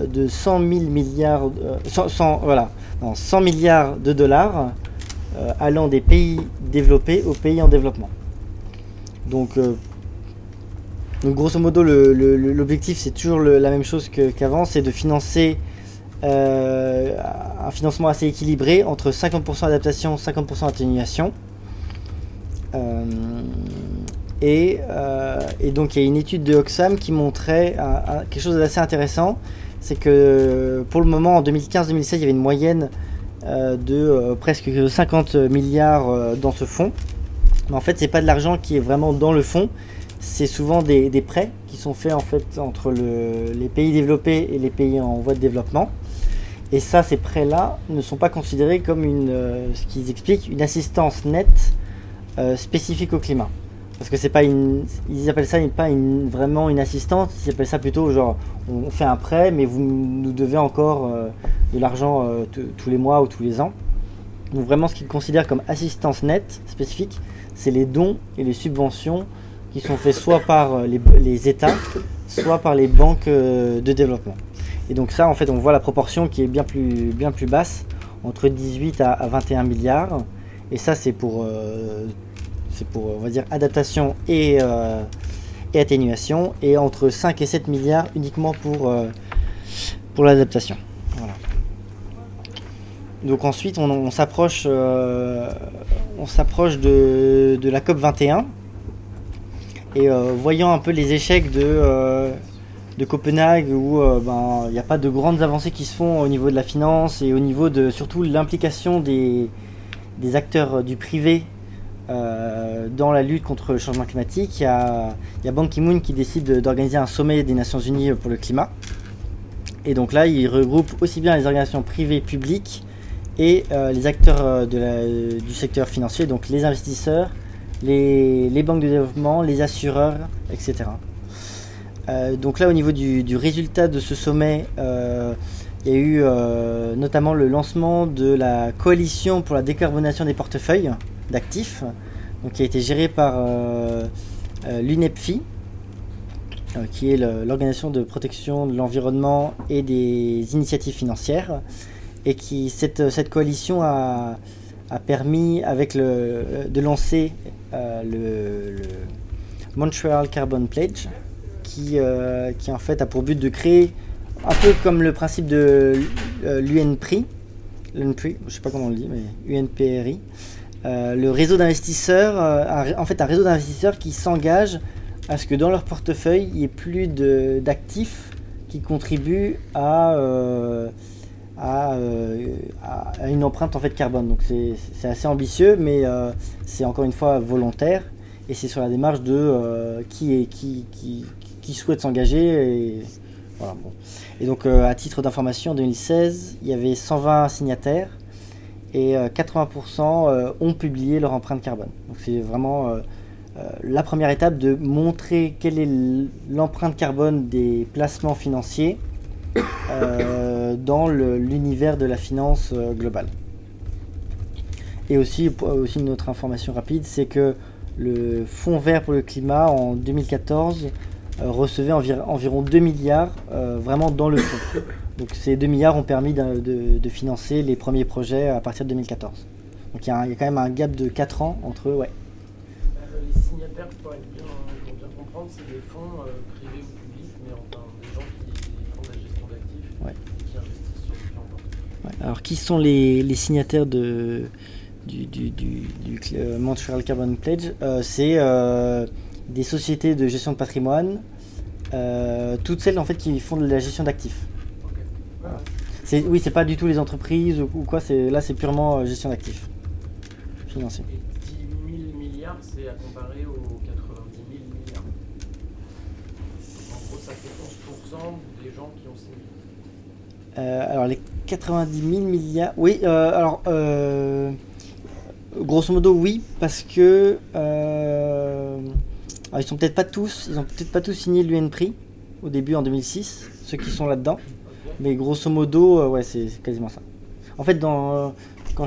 de 100 000 milliards, euh, 100, 100 voilà, non, 100 milliards de dollars allant des pays développés aux pays en développement. Donc, donc grosso modo, l'objectif c'est toujours la même chose qu'avant, c'est de financer euh, un financement assez équilibré entre 50% adaptation, 50% atténuation. Euh, et, euh, et donc il y a une étude de Oxfam qui montrait quelque chose d'assez intéressant, c'est que pour le moment en 2015-2016 il y avait une moyenne de presque 50 milliards dans ce fonds. Mais en fait c'est pas de l'argent qui est vraiment dans le fonds, c'est souvent des, prêts qui sont faits en fait entre le- les pays développés et les pays en voie de développement. Et ça, ces prêts-là ne sont pas considérés comme une, euh, ce qu'ils expliquent, une assistance nette euh, spécifique au climat. Parce que c'est pas une, ils appellent ça pas une, vraiment une assistance, ils appellent ça plutôt genre on, fait un prêt, mais vous nous devez encore euh, de l'argent tous les mois ou tous les ans. Donc vraiment, ce qu'ils considèrent comme assistance nette spécifique, c'est les dons et les subventions qui sont faits soit par euh, les, États, soit par les banques euh, de développement. Et donc ça, en fait, on voit la proportion qui est bien plus, bien plus basse, entre 18 à, à 21 milliards. Et ça, c'est pour, euh, c'est pour, on va dire, adaptation et, et atténuation. Et entre 5 et 7 milliards uniquement pour, pour l'adaptation. Voilà. Donc ensuite, on, on s'approche, on s'approche de, de la COP 21. Et euh, voyant un peu les échecs de, euh, Copenhague où euh, ben, il n'y a pas de grandes avancées qui se font au niveau de la finance et au niveau de surtout l'implication des, acteurs du privé dans la lutte contre le changement climatique. Il y a, Ban Ki-moon qui décide de- d'organiser un sommet des Nations Unies pour le climat. Et donc là, il regroupe aussi bien les organisations privées publiques et les acteurs du secteur financier, donc les investisseurs, les, banques de développement, les assureurs, etc. Euh, donc là, au niveau du, résultat de ce sommet, euh, il y a eu euh, notamment le lancement de la coalition pour la décarbonation des portefeuilles d'actifs, qui a été gérée par l'UNEPFI, qui est l'organisation de protection de l'environnement et des initiatives financières, et qui cette, cette coalition a, a permis avec le, de lancer euh, le, Montreal Carbon Pledge, qui, euh, qui en fait a pour but de créer un peu comme le principe de euh, l'UNPRI, l'UNPRI, je sais pas comment on le dit, mais UNPRI, le réseau d'investisseurs, en fait un réseau d'investisseurs qui s'engage à ce que dans leur portefeuille, il y ait plus d'actifs qui contribuent à, à, euh, à- une empreinte en fait carbone. Donc c'est assez ambitieux, mais euh, c'est encore une fois volontaire et c'est sur la démarche de euh, qui, qui, qui, souhaite s'engager. Et, voilà, bon. et donc à titre d'information, en 2016, il y avait 120 signataires et euh, 80% euh, ont publié leur empreinte carbone. Donc c'est vraiment la première étape de montrer quelle est l'empreinte carbone des placements financiers dans le- l'univers de la finance euh, globale. Et aussi, pour- aussi une autre information rapide, c'est que le Fonds vert pour le climat en 2014 euh, recevait envir- environ 2 milliards euh, vraiment dans le fonds. Donc ces 2 milliards ont permis de, financer les premiers projets à partir de 2014. Donc il y, a quand même un gap de 4 ans entre eux, ouais. Euh, Les signataires, bien, pour bien comprendre, c'est des fonds euh, privés ou publics, mais enfin des gens qui font de la gestion d'actifs Ouais. et qui investissent sur différents portefeuilles. Ouais, Alors, qui sont les, les signataires de, du, du, du, du euh, Montreal Carbon Pledge Euh, C'est euh, des sociétés de gestion de patrimoine, euh, toutes celles en fait qui font de la gestion d'actifs. Ok. Voilà. C'est, oui, c'est pas du tout les entreprises ou, ou quoi, c'est, là c'est purement euh, gestion d'actifs financiers. Et 10 000 milliards, c'est à comparer aux 90 000 milliards. En gros, ça fait 11% des gens qui ont signé. Euh, alors les 90 000 milliards, oui. euh, alors euh, grosso modo oui, parce que euh, ils sont peut-être pas tous, ils peut-être pas tous signé l'UN Prix au début en 2006, ceux qui sont là-dedans. Mais grosso modo, euh, ouais, c'est quasiment ça. En fait, quand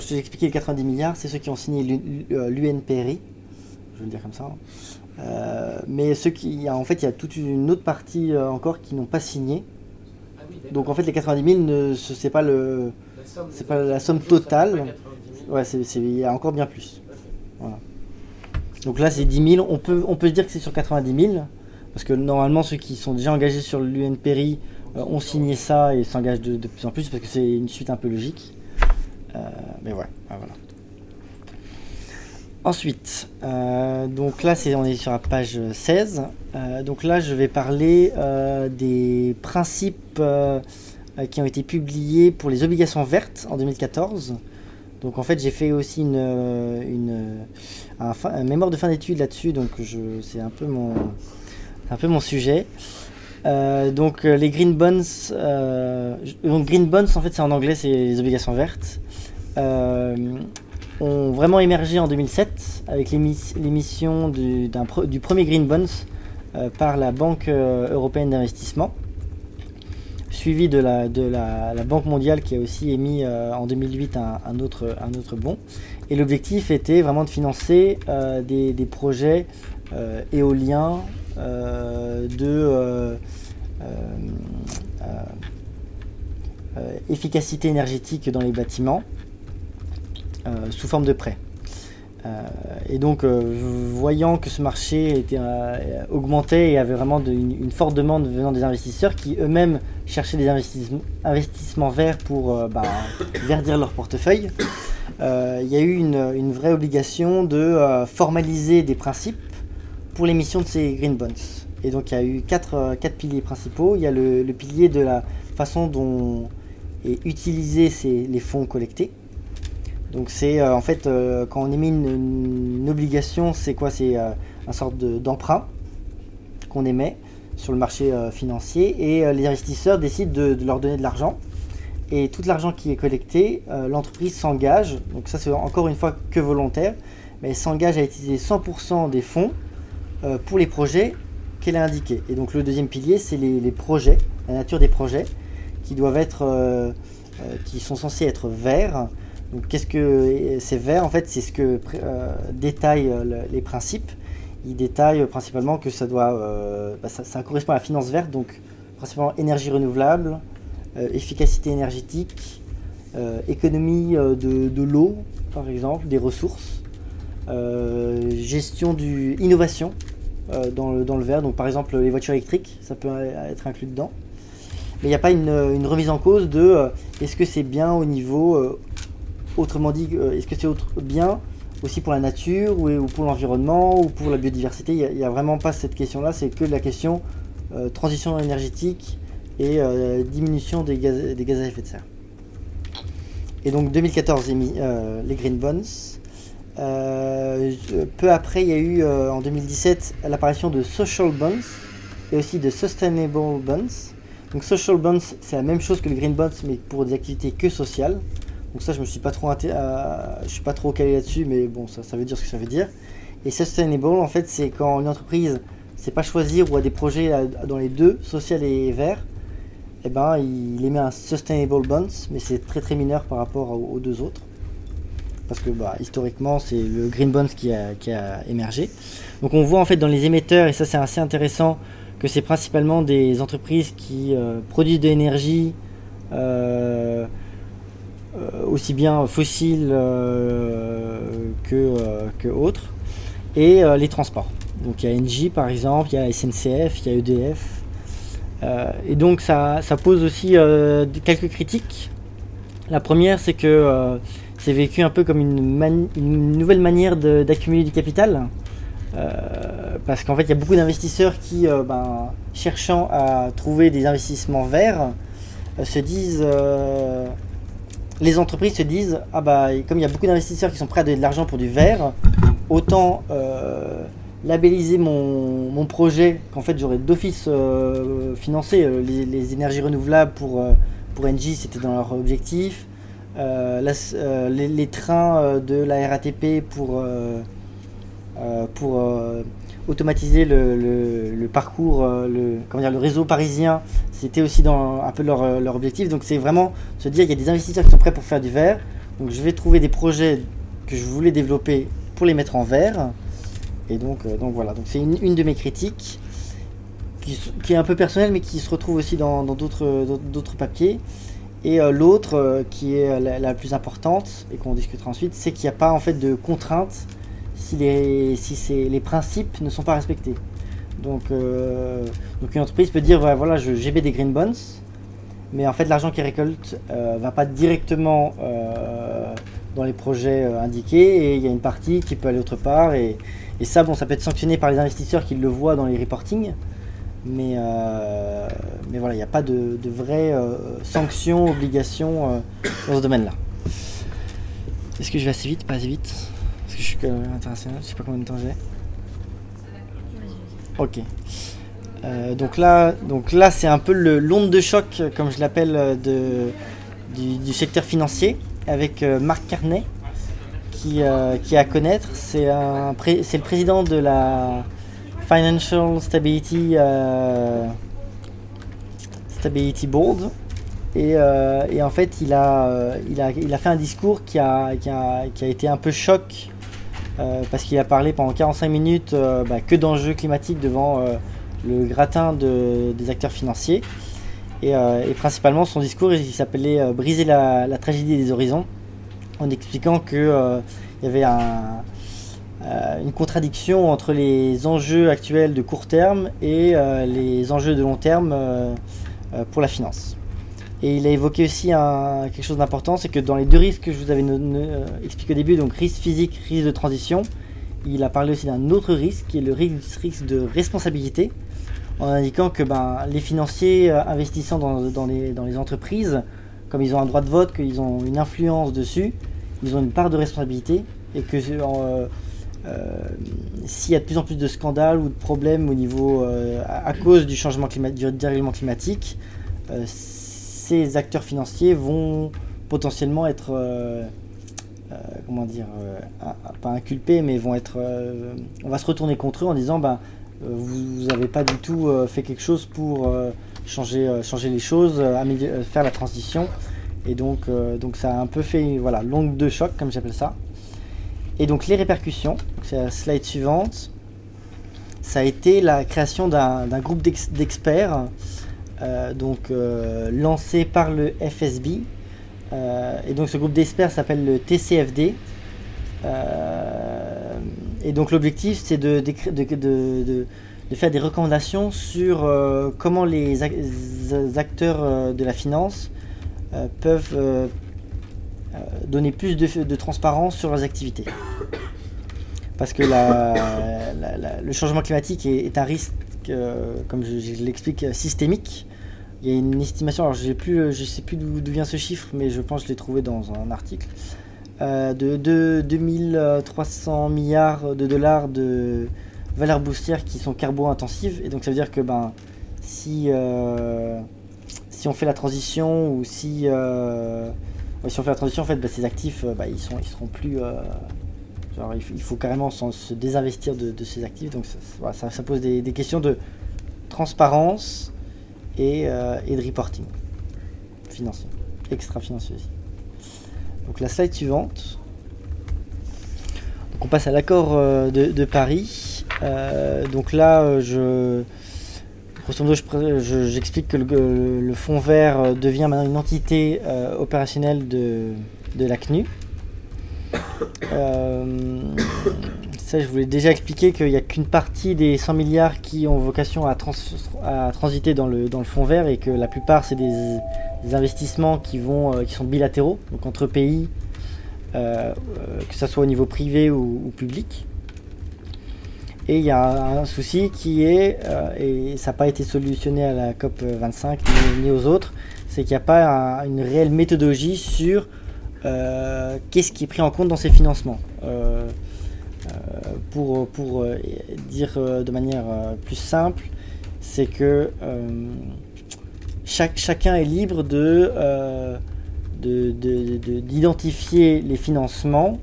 je t'ai expliqué les 90 milliards, c'est ceux qui ont signé l'U- l'UNPRI, je vais le dire comme ça. hein. Mais ceux qui, en fait, il y a toute une autre partie encore qui n'ont pas signé. Donc en fait, les 90 000, ne, ce- c'est pas le, La somme c'est pas la somme totale. pas 90 000. ouais, c'est, c'est- il y a encore bien plus. Voilà. Donc là, c'est 10 000. On peut, on peut se dire que c'est sur 90 000, parce que normalement, ceux qui sont déjà engagés sur l'UNPRI euh, ont signé ça et s'engagent de, de plus en plus, parce que c'est une suite un peu logique. Euh, mais ouais, ah, voilà. Ensuite, euh, donc là, on est sur la page 16. Euh, donc là, je vais parler euh, des principes qui ont été publiés pour les obligations vertes en 2014. Donc en fait, j'ai fait aussi une, un, mémoire de fin d'études là-dessus, donc c'est un peu mon, un peu mon sujet. Donc les green bonds, donc green bonds en fait c'est en anglais, c'est les obligations vertes, ont vraiment émergé en 2007 avec l'émis- l'émission du, premier green bonds euh, par la Banque euh, européenne d'investissement, suivi de, la, Banque mondiale qui a aussi émis euh, en 2008 un, autre, un autre bon. Et l'objectif était vraiment de financer des, projets éoliens de efficacité énergétique dans les bâtiments sous forme de prêts. Euh, et donc, euh, voyant que ce marché était, euh, augmentait et avait vraiment une, forte demande venant des investisseurs qui eux-mêmes cherchaient des investissements, verts pour euh, bah, verdir leur portefeuille, euh, il y a eu une, vraie obligation de euh, formaliser des principes pour l'émission de ces green bonds. Et donc, il y a eu quatre, euh, piliers principaux. Il y a le, pilier de la façon dont est utilisé les fonds collectés. Donc c'est euh, en fait euh, quand on émet une, obligation, c'est quoi? C'est euh, un sorte de- d'emprunt qu'on émet sur le marché financier et les investisseurs décident de, leur donner de l'argent. Et tout l'argent qui est collecté, l'entreprise s'engage, donc ça c'est encore une fois que volontaire, mais elle s'engage à utiliser 100% des fonds pour les projets qu'elle a indiqués. Et donc le deuxième pilier, c'est les, les projets, la nature des projets, qui doivent être, qui sont censés être verts. Donc qu'est-ce que c'est vert En fait, c'est ce que euh, détaillent euh, le- les principes. Ils détaillent principalement que ça doit, euh, bah, ça, correspond à la finance verte, donc principalement énergie renouvelable, euh, efficacité énergétique, euh, économie euh, de, l'eau, par exemple, des ressources, euh, gestion du innovation euh, dans, le, vert. Donc par exemple les voitures électriques, ça peut euh, être inclus dedans. Mais il n'y a pas une, remise en cause de euh, est-ce que c'est bien au niveau, euh, autrement dit, euh, est-ce que c'est autre- bien aussi pour la nature ou, ou pour l'environnement ou pour la biodiversité? Il n'y a, vraiment pas cette question-là, c'est que la question euh, transition énergétique et euh, diminution des gaz, à effet de serre. Et donc 2014, émis, euh, les Green Bonds. Peu après, il y a eu en 2017 l'apparition de Social Bonds et aussi de Sustainable Bonds. Donc Social Bonds, c'est la même chose que les Green Bonds, mais pour des activités que sociales. Donc ça, je me suis pas trop, inté- euh, calé là-dessus, mais bon, ça, veut dire ce que ça veut dire. Et Sustainable, en fait, c'est quand une entreprise sait pas choisir ou a des projets dans les deux, social et vert, eh ben, il émet un Sustainable Bonds, mais c'est très très mineur par rapport aux, deux autres. Parce que bah, historiquement, c'est le Green Bonds qui a, émergé. Donc on voit en fait dans les émetteurs, et ça c'est assez intéressant, que c'est principalement des entreprises qui euh, produisent de l'énergie, euh, aussi bien fossiles euh, que, euh, que autres, et euh, les transports. Donc il y a Engie par exemple, il y a SNCF, il y a EDF. Euh, et donc ça, pose aussi euh, quelques critiques. La première, c'est que euh, c'est vécu un peu comme une, une nouvelle manière d'accumuler du capital. Euh, parce qu'en fait, il y a beaucoup d'investisseurs qui, euh, ben, cherchant à trouver des investissements verts, euh, se disent, euh, les entreprises se disent, ah bah, comme il y a beaucoup d'investisseurs qui sont prêts à donner de l'argent pour du vert, autant euh, labelliser mon, mon projet, qu'en fait j'aurais d'office euh, financé. Euh, les, énergies renouvelables pour, pour c'était dans leur objectif. Les, les trains de la RATP pour, pour automatiser le, parcours, euh, le, réseau parisien, c'était aussi dans un peu leur, euh, leur objectif. Donc c'est vraiment se dire qu'il y a des investisseurs qui sont prêts pour faire du vert. Donc je vais trouver des projets que je voulais développer pour les mettre en vert. Et donc, euh, donc voilà, donc c'est une, de mes critiques qui, est un peu personnelle mais qui se retrouve aussi dans d'autres papiers. Et l'autre qui est la, la plus importante et qu'on discutera ensuite, c'est qu'il n'y a pas en fait de contraintes si les, si les principes ne sont pas respectés. Donc, euh, donc une entreprise peut dire voilà, je des green bonds, mais en fait l'argent qu'ils récoltent euh, va pas directement euh, dans les projets indiqués et il y a une partie qui peut aller autre part et, et ça bon ça peut être sanctionné par les investisseurs qui le voient dans les reportings mais, mais voilà il n'y a pas de, de vraies euh, sanctions, obligations dans ce domaine là. Est-ce que je vais assez vite, pas assez vite? Parce que je suis que international, je sais pas combien de temps j'ai. Ok. Euh, donc là, donc là c'est un peu l'onde de choc, comme je l'appelle, du, du secteur financier, avec euh, Marc Carnet, qui, euh, qui est à connaître. C'est pré- le président de la Financial Stability, euh, Stability Board. Et, et en fait, il a, il, a, il a fait un discours qui a, qui a, qui a été un peu choc parce qu'il a parlé pendant 45 minutes euh, bah, que d'enjeux climatiques devant euh, le gratin de- des acteurs financiers. Et, euh, principalement, son discours, il s'appelait euh, Briser la, tragédie des horizons, en expliquant qu'il y avait un, euh, une contradiction entre les enjeux actuels de court terme et euh, les enjeux de long terme euh, euh, pour la finance. Et il a évoqué aussi quelque chose d'important, c'est que dans les deux risques que je vous avais euh, expliqué au début, donc risque physique, risque de transition, il a parlé aussi d'un autre risque qui est le risque, de responsabilité, en indiquant que ben, les financiers euh, investissant dans, les, entreprises, comme ils ont un droit de vote, qu'ils ont une influence dessus, ils ont une part de responsabilité et que euh, s'il y a de plus en plus de scandales ou de problèmes au niveau à, à cause du changement climatique, du dérèglement climatique, ces acteurs financiers vont potentiellement être, euh, euh, comment dire, euh, pas inculpés, mais vont être, on va se retourner contre eux en disant, bah, vous n'avez pas du tout fait quelque chose pour changer, changer les choses, faire la transition. Et donc, donc ça a un peu fait, voilà, l'onde de choc, comme j'appelle ça. Et donc les répercussions, c'est la slide suivante, ça a été la création d'un groupe d'ex- d'experts donc euh, lancé par le FSB. Euh, et donc ce groupe d'experts s'appelle le TCFD. Euh, et donc l'objectif c'est de, faire des recommandations sur euh, comment les acteurs euh, de la finance euh, peuvent euh, euh, donner plus de, transparence sur leurs activités. Parce que le changement climatique est, un risque, euh, comme je, l'explique, euh, systémique. Il y a une estimation, alors plus, je sais plus d'où vient ce chiffre, mais je pense que je l'ai trouvé dans un article, euh, de, de 2300 milliards de dollars de valeurs boursières qui sont carbo-intensives. Et donc ça veut dire que ben, si, euh, si on fait la transition ou si, euh, si on fait la transition, en fait, ben, ces actifs, euh, ben, ils, sont, ils seront plus... euh, il, faut, carrément se désinvestir de, ces actifs. Donc ça, pose des questions de transparence et, euh, et de reporting financier, extra-financier aussi. Donc la slide suivante. Donc on passe à l'accord euh, de, Paris. Euh, donc là, je, grosso modo, j'explique que le, fonds vert devient maintenant une entité opérationnelle de, de la CNU. Euh, je voulais déjà expliquer qu'il n'y a qu'une partie des 100 milliards qui ont vocation à, trans- à transiter dans le, fonds vert et que la plupart, c'est des, investissements qui, vont, euh, qui sont bilatéraux, donc entre pays, euh, euh, que ce soit au niveau privé ou, public. Et il y a un souci qui est, et ça n'a pas été solutionné à la COP 25 ni, aux autres, c'est qu'il n'y a pas un- une réelle méthodologie sur qu'est-ce qui est pris en compte dans ces financements. Pour, pour euh, dire euh, de manière euh, plus simple, c'est que euh, chaque, chacun est libre de, euh, de- de- de- d'identifier les financements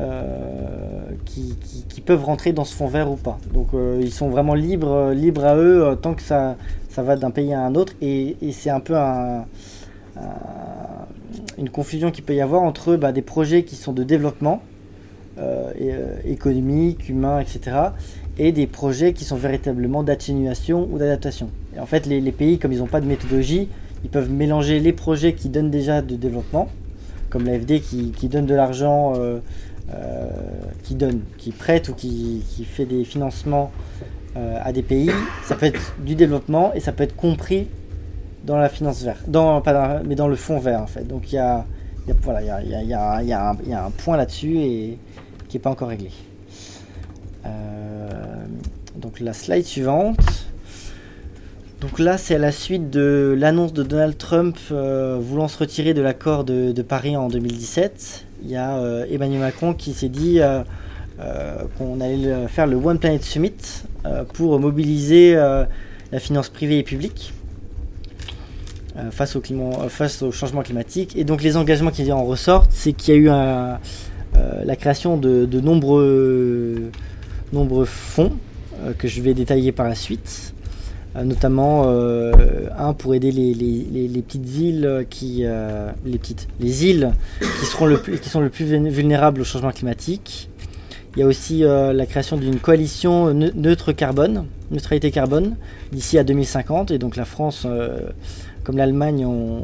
euh, qui, qui- peuvent rentrer dans ce fonds vert ou pas. Donc euh, ils sont vraiment libres, libres à eux euh, tant que ça, ça va d'un pays à un autre et, et c'est un peu un- une confusion qu'il peut y avoir entre bah, des projets qui sont de développement euh, euh, économique, humain, etc. et des projets qui sont véritablement d'atténuation ou d'adaptation. Et en fait, les, pays, comme ils n'ont pas de méthodologie, ils peuvent mélanger les projets qui donnent déjà de développement, comme l'AFD qui, qui donne de l'argent, euh, qui donne, qui prête ou qui, fait des financements à des pays. Ça peut être du développement et ça peut être compris dans la finance verte, dans, mais dans le fonds vert en fait. Donc il y a, voilà, il y y a un point là-dessus et qui pas encore réglé. Euh, donc la slide suivante. Donc là, c'est à la suite de l'annonce de Donald Trump euh, voulant se retirer de l'accord de, Paris en 2017. Il y a euh, Emmanuel Macron qui s'est dit qu'on allait faire le One Planet Summit pour mobiliser la finance privée et publique face, au climat, face au changement climatique. Et donc les engagements qui en ressortent, c'est qu'il y a eu un, la création de, de nombreux, nombreux fonds euh, que je vais détailler par la suite. Euh, notamment euh, un pour aider les, les- les- petites îles qui euh, les petites les îles qui seront le plus, qui sont le plus vulné- vulnérables au changement climatique. Il y a aussi euh, la création d'une coalition ne- neutre carbone, neutralité carbone, d'ici à 2050. Et donc la France, euh, comme l'Allemagne, ont,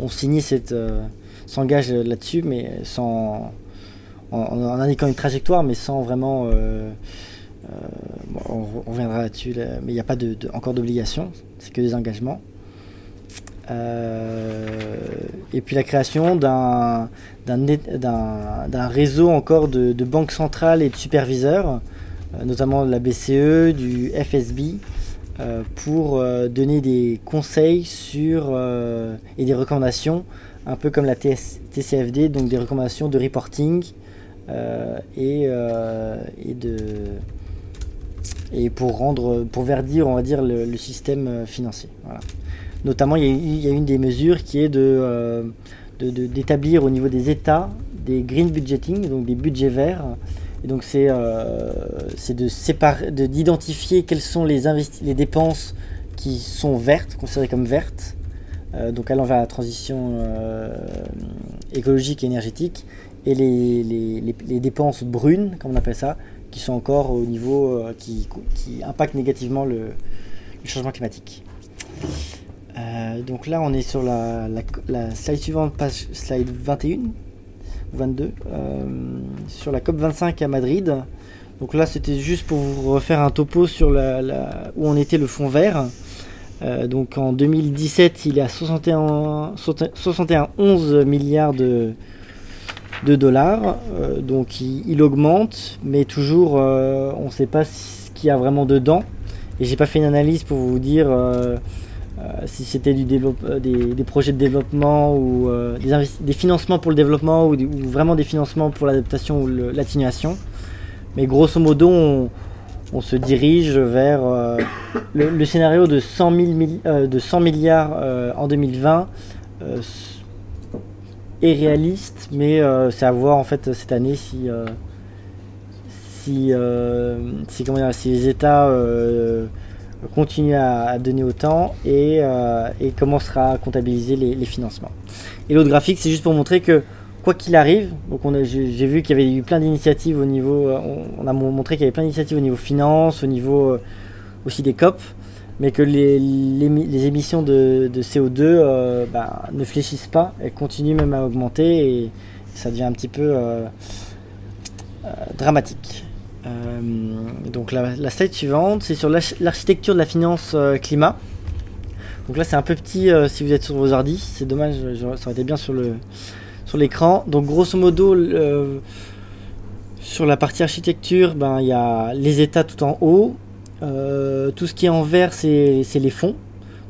ont- signé cette, euh, s'engage là-dessus, mais sans en, indiquant une trajectoire, mais sans vraiment. euh, euh, on, reviendra là-dessus, là, mais il n'y a pas de, encore d'obligation, c'est que des engagements. Euh, et puis la création d'un d'un réseau encore de, de banques centrales et de superviseurs, euh, notamment de la BCE, du FSB, euh, pour euh, donner des conseils sur euh, et des recommandations, un peu comme la TCFD, donc des recommandations de reporting euh, et, euh, et de et pour rendre pour verdir on va dire le, système euh, financier. Voilà. Notamment il y, a, il une des mesures qui est de d'établir au niveau des États des green budgeting, donc des budgets verts. Et donc c'est de séparer, de d'identifier quelles sont les les dépenses qui sont vertes, considérées comme vertes, donc allant vers la transition euh, écologique et énergétique, et les, dépenses brunes, comme on appelle ça, qui sont encore au niveau euh, qui, impactent négativement le, changement climatique. Euh, donc là, on est sur la, slide suivante, page slide 21 ou 22, euh, sur la COP 25 à Madrid. Donc là, c'était juste pour vous refaire un topo sur où en était le fonds vert. Euh, donc en 2017, il est à 61, 71 milliards de, de dollars. Euh, donc il, augmente, mais toujours, euh, on ne sait pas ce qu'il y a vraiment dedans. Et j'ai pas fait une analyse pour vous dire si c'était du des, projets de développement ou des, financements pour le développement ou, ou vraiment des financements pour l'adaptation ou l'atténuation. Mais grosso modo, on, on se dirige vers euh, le, scénario de 100, 000 milli- euh, de 100 milliards euh, en 2020 euh, s- est réaliste, mais c'est à voir en fait cette année si si, comment dire, si les États continuent à, donner autant et, comment sera comptabiliser les, les financements. Et l'autre graphique, c'est juste pour montrer que quoi qu'il arrive, donc on j'ai vu qu'il y avait eu plein d'initiatives au niveau, euh, on, a mon- montré qu'il y avait plein d'initiatives au niveau finance, au niveau euh, aussi des COP, mais que les, les, émissions de, de CO2 euh, bah, ne fléchissent pas, elles continuent même à augmenter et ça devient un petit peu dramatique. Donc la, la slide suivante, c'est sur l'arch- l'architecture de la finance climat. Donc là c'est un peu petit si vous êtes sur vos ordi, c'est dommage, ça aurait été bien sur le l'écran. Donc grosso modo, le- sur la partie architecture, ben il y a les états tout en haut. Euh, tout ce qui est en vert, c'est les fonds.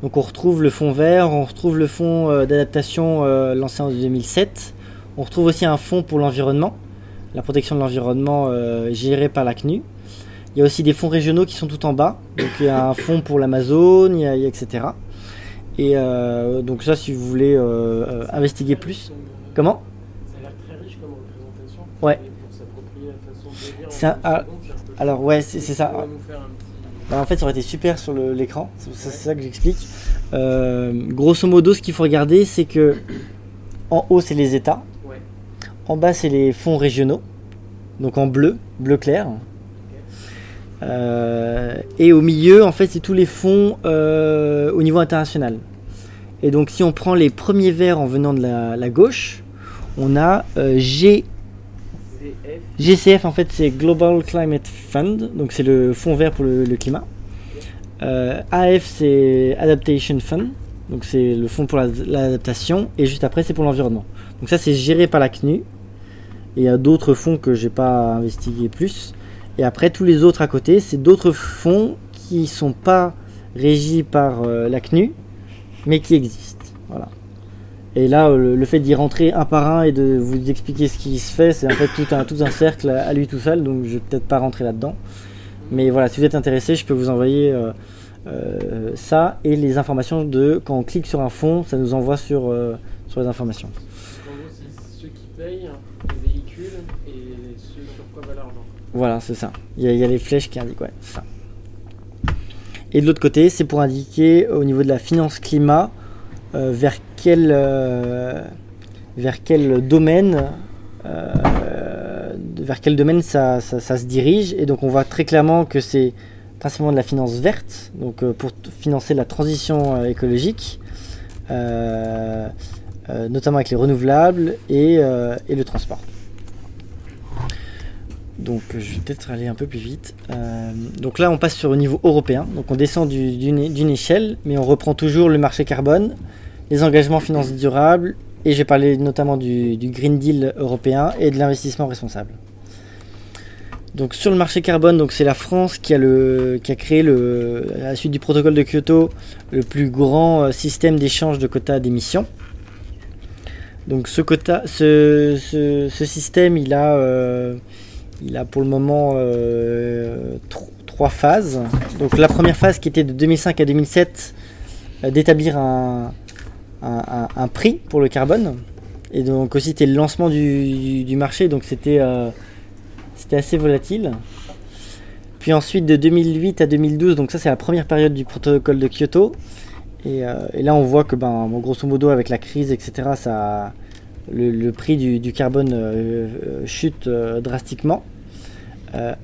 Donc on retrouve le fonds vert, on retrouve le fonds euh, d'adaptation euh, lancé en 2007. On retrouve aussi un fonds pour l'environnement, la protection de l'environnement euh, gérée par la CNU. Il y a aussi des fonds régionaux qui sont tout en bas. Donc il y a un fonds pour a etc. Et euh, donc ça, si vous voulez euh, euh, investiguer plus. Comment Ça a l'air très riche comme représentation. Ouais. Pour s'approprier la façon de lire en 30 ah, alors, ouais, c'est- ça. Bah, en fait, ça aurait été super sur le- l'écran. C'est ça que j'explique. Euh, grosso modo, ce qu'il faut regarder, c'est que en haut, c'est les États. Ouais. En bas, c'est les fonds régionaux. Donc en bleu, bleu clair. Euh, et au milieu, en fait, c'est tous les fonds euh, au niveau international. Et donc, si on prend les premiers verts en venant de la, la gauche, on a euh. GCF, en fait, c'est Global Climate Fund, donc c'est le fonds vert pour le, climat. Euh, AF, c'est Adaptation Fund, donc c'est le fonds pour la- l'adaptation. Et juste après, c'est pour l'environnement. Donc ça, c'est géré par la CNU. Et il y a d'autres fonds que j'ai pas investigué plus. Et après, tous les autres à côté, c'est d'autres fonds qui sont pas régis par euh, la CNU, mais qui existent. Voilà. Et là, euh, le, fait d'y rentrer un par un et de vous expliquer ce qui se fait, c'est en fait tout un, tout un cercle à, lui tout seul, donc je vais peut-être pas rentrer là-dedans. Mais voilà, si vous êtes intéressé, je peux vous envoyer euh, euh, ça et les informations de quand on clique sur un fond, ça nous envoie sur, euh, sur les informations. En gros, c'est ceux qui payent les véhicules et ceux sur quoi va l'argent. Voilà, c'est ça. Il y, a, il y a les flèches qui indiquent, ouais, ça. Et de l'autre côté, c'est pour indiquer au niveau de la finance climat vers euh, vers quel domaine euh, vers quel domaine ça, se dirige. Et donc on voit très clairement que c'est principalement de la finance verte, donc euh, pour financer la transition écologique, notamment avec les renouvelables et, le transport. Donc je vais peut-être aller un peu plus vite. Donc là on passe sur le niveau européen. Donc on descend du- d'une d'une échelle, mais on reprend toujours le marché carbone, les engagements financiers durables, et j'ai parlé notamment du, Green Deal européen et de l'investissement responsable. Donc sur le marché carbone, c'est la France qui a, le, qui a créé le, à la suite du protocole de Kyoto le plus grand euh, système d'échange de quotas d'émissions. Donc ce, quota, ce, ce, système, il a, euh, il a pour le moment euh, tro- trois phases. Donc la première phase qui était de 2005 à 2007, euh, d'établir un, un, prix pour le carbone. Et donc aussi c'était le lancement du, marché, donc c'était euh, assez volatile. Puis ensuite de 2008 à 2012, donc ça c'est la première période du protocole de Kyoto. Et, euh, là on voit que ben, grosso modo avec la crise, etc., ça, le, prix du, carbone euh, euh, chute drastiquement.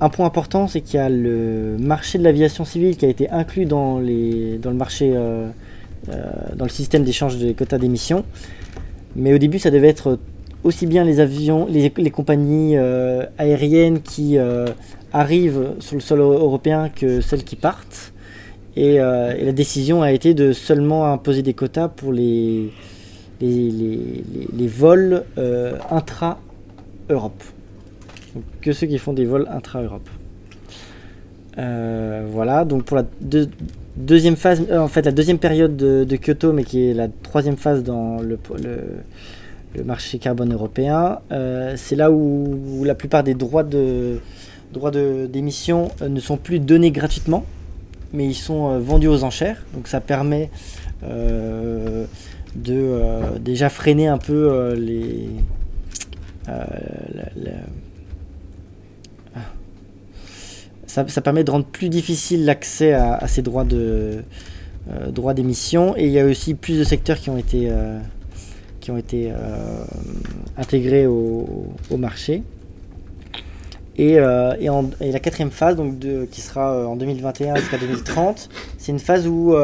Un point important, c'est qu'il y a le marché de l'aviation civile qui a été inclus dans, les, dans le marché, dans le système d'échange des quotas d'émissions. Mais au début, ça devait être aussi bien les avions, les, compagnies euh, aériennes qui euh, arrivent sur le sol eu- européen que celles qui partent. Et, euh, la décision a été de seulement imposer des quotas pour les, les, les- les- vols euh, intra-Europe. Que ceux qui font des vols intra-Europe. Euh, voilà, donc pour la deux- deuxième phase, euh, en fait la deuxième période de, Kyoto, mais qui est la troisième phase dans le, le, marché carbone européen, euh, c'est là où, la plupart des droits de droits d'émission euh, ne sont plus donnés gratuitement, mais ils sont vendus aux enchères. Donc ça permet de déjà freiner un peu les Ah. Ça, permet de rendre plus difficile l'accès à, ces droits de euh, droits d'émission et il y a aussi plus de secteurs qui ont été euh, qui ont été euh, intégrés au, marché. Et, la quatrième phase, donc qui sera en 2021 jusqu'à 2030, c'est une phase où,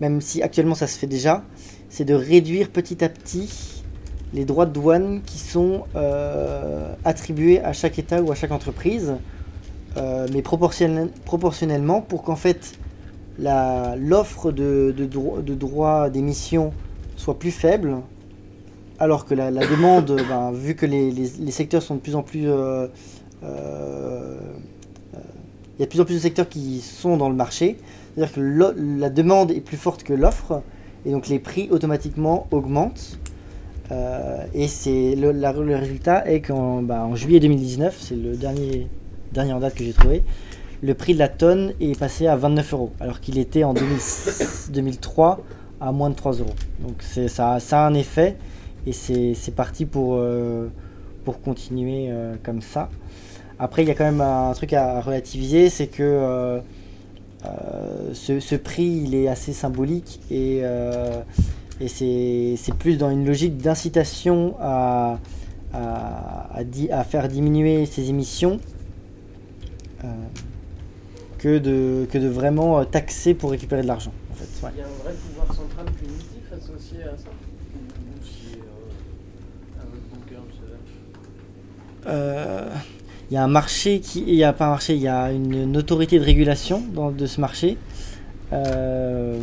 même si actuellement ça se fait déjà, c'est de réduire petit à petit les droits de douane qui sont attribués à chaque État ou à chaque entreprise, euh, mais proportionnel- proportionnellement pour qu'en fait l'offre de, de, de droits d'émission soit plus faible, alors que la, demande, ben, vu que les, les- secteurs sont de plus en plus... euh, euh, il y a de plus en plus de secteurs qui sont dans le marché, c'est-à-dire que la demande est plus forte que l'offre, et donc les prix automatiquement augmentent. Et c'est le, résultat est qu'en bah, en juillet 2019, c'est le dernier, dernier en date que j'ai trouvé, le prix de la tonne est passé à 29 euros, alors qu'il était en 2006 2003 à moins de 3 euros. Donc ça, ça a un effet, et c'est, parti pour, euh, pour continuer euh, comme ça. Après, il y a quand même un truc à relativiser, c'est que euh, ce, prix, il est assez symbolique, et, et c'est, plus dans une logique d'incitation à, à, faire diminuer ses émissions que, de, que de vraiment euh, taxer pour récupérer de l'argent. En fait. Ouais. Il y a un vrai pouvoir central punitif associé à ça? Euh. Euh, Il y a un marché qui. Il y a pas un marché, il y a une, une autorité de régulation dans, de ce marché. Euh,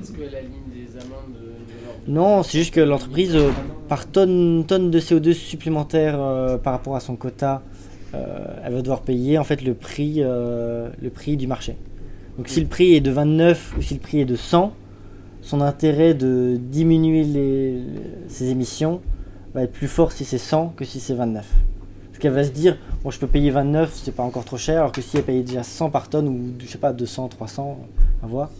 Est-ce qu'elle aligne des amendes de, de l'ordre non, c'est juste que l'entreprise, euh, par tonne, tonne de CO2 supplémentaire euh, par rapport à son quota, euh, elle va devoir payer en fait le prix, euh, le prix du marché. Donc si le prix est de 29 ou si le prix est de 100, son intérêt de diminuer les, ses émissions va être plus fort si c'est 100 que si c'est 29. Parce qu'elle va se dire, bon je peux payer 29, c'est pas encore trop cher, alors que si elle payait déjà 100 par tonne ou je sais pas 200, 300, à voir,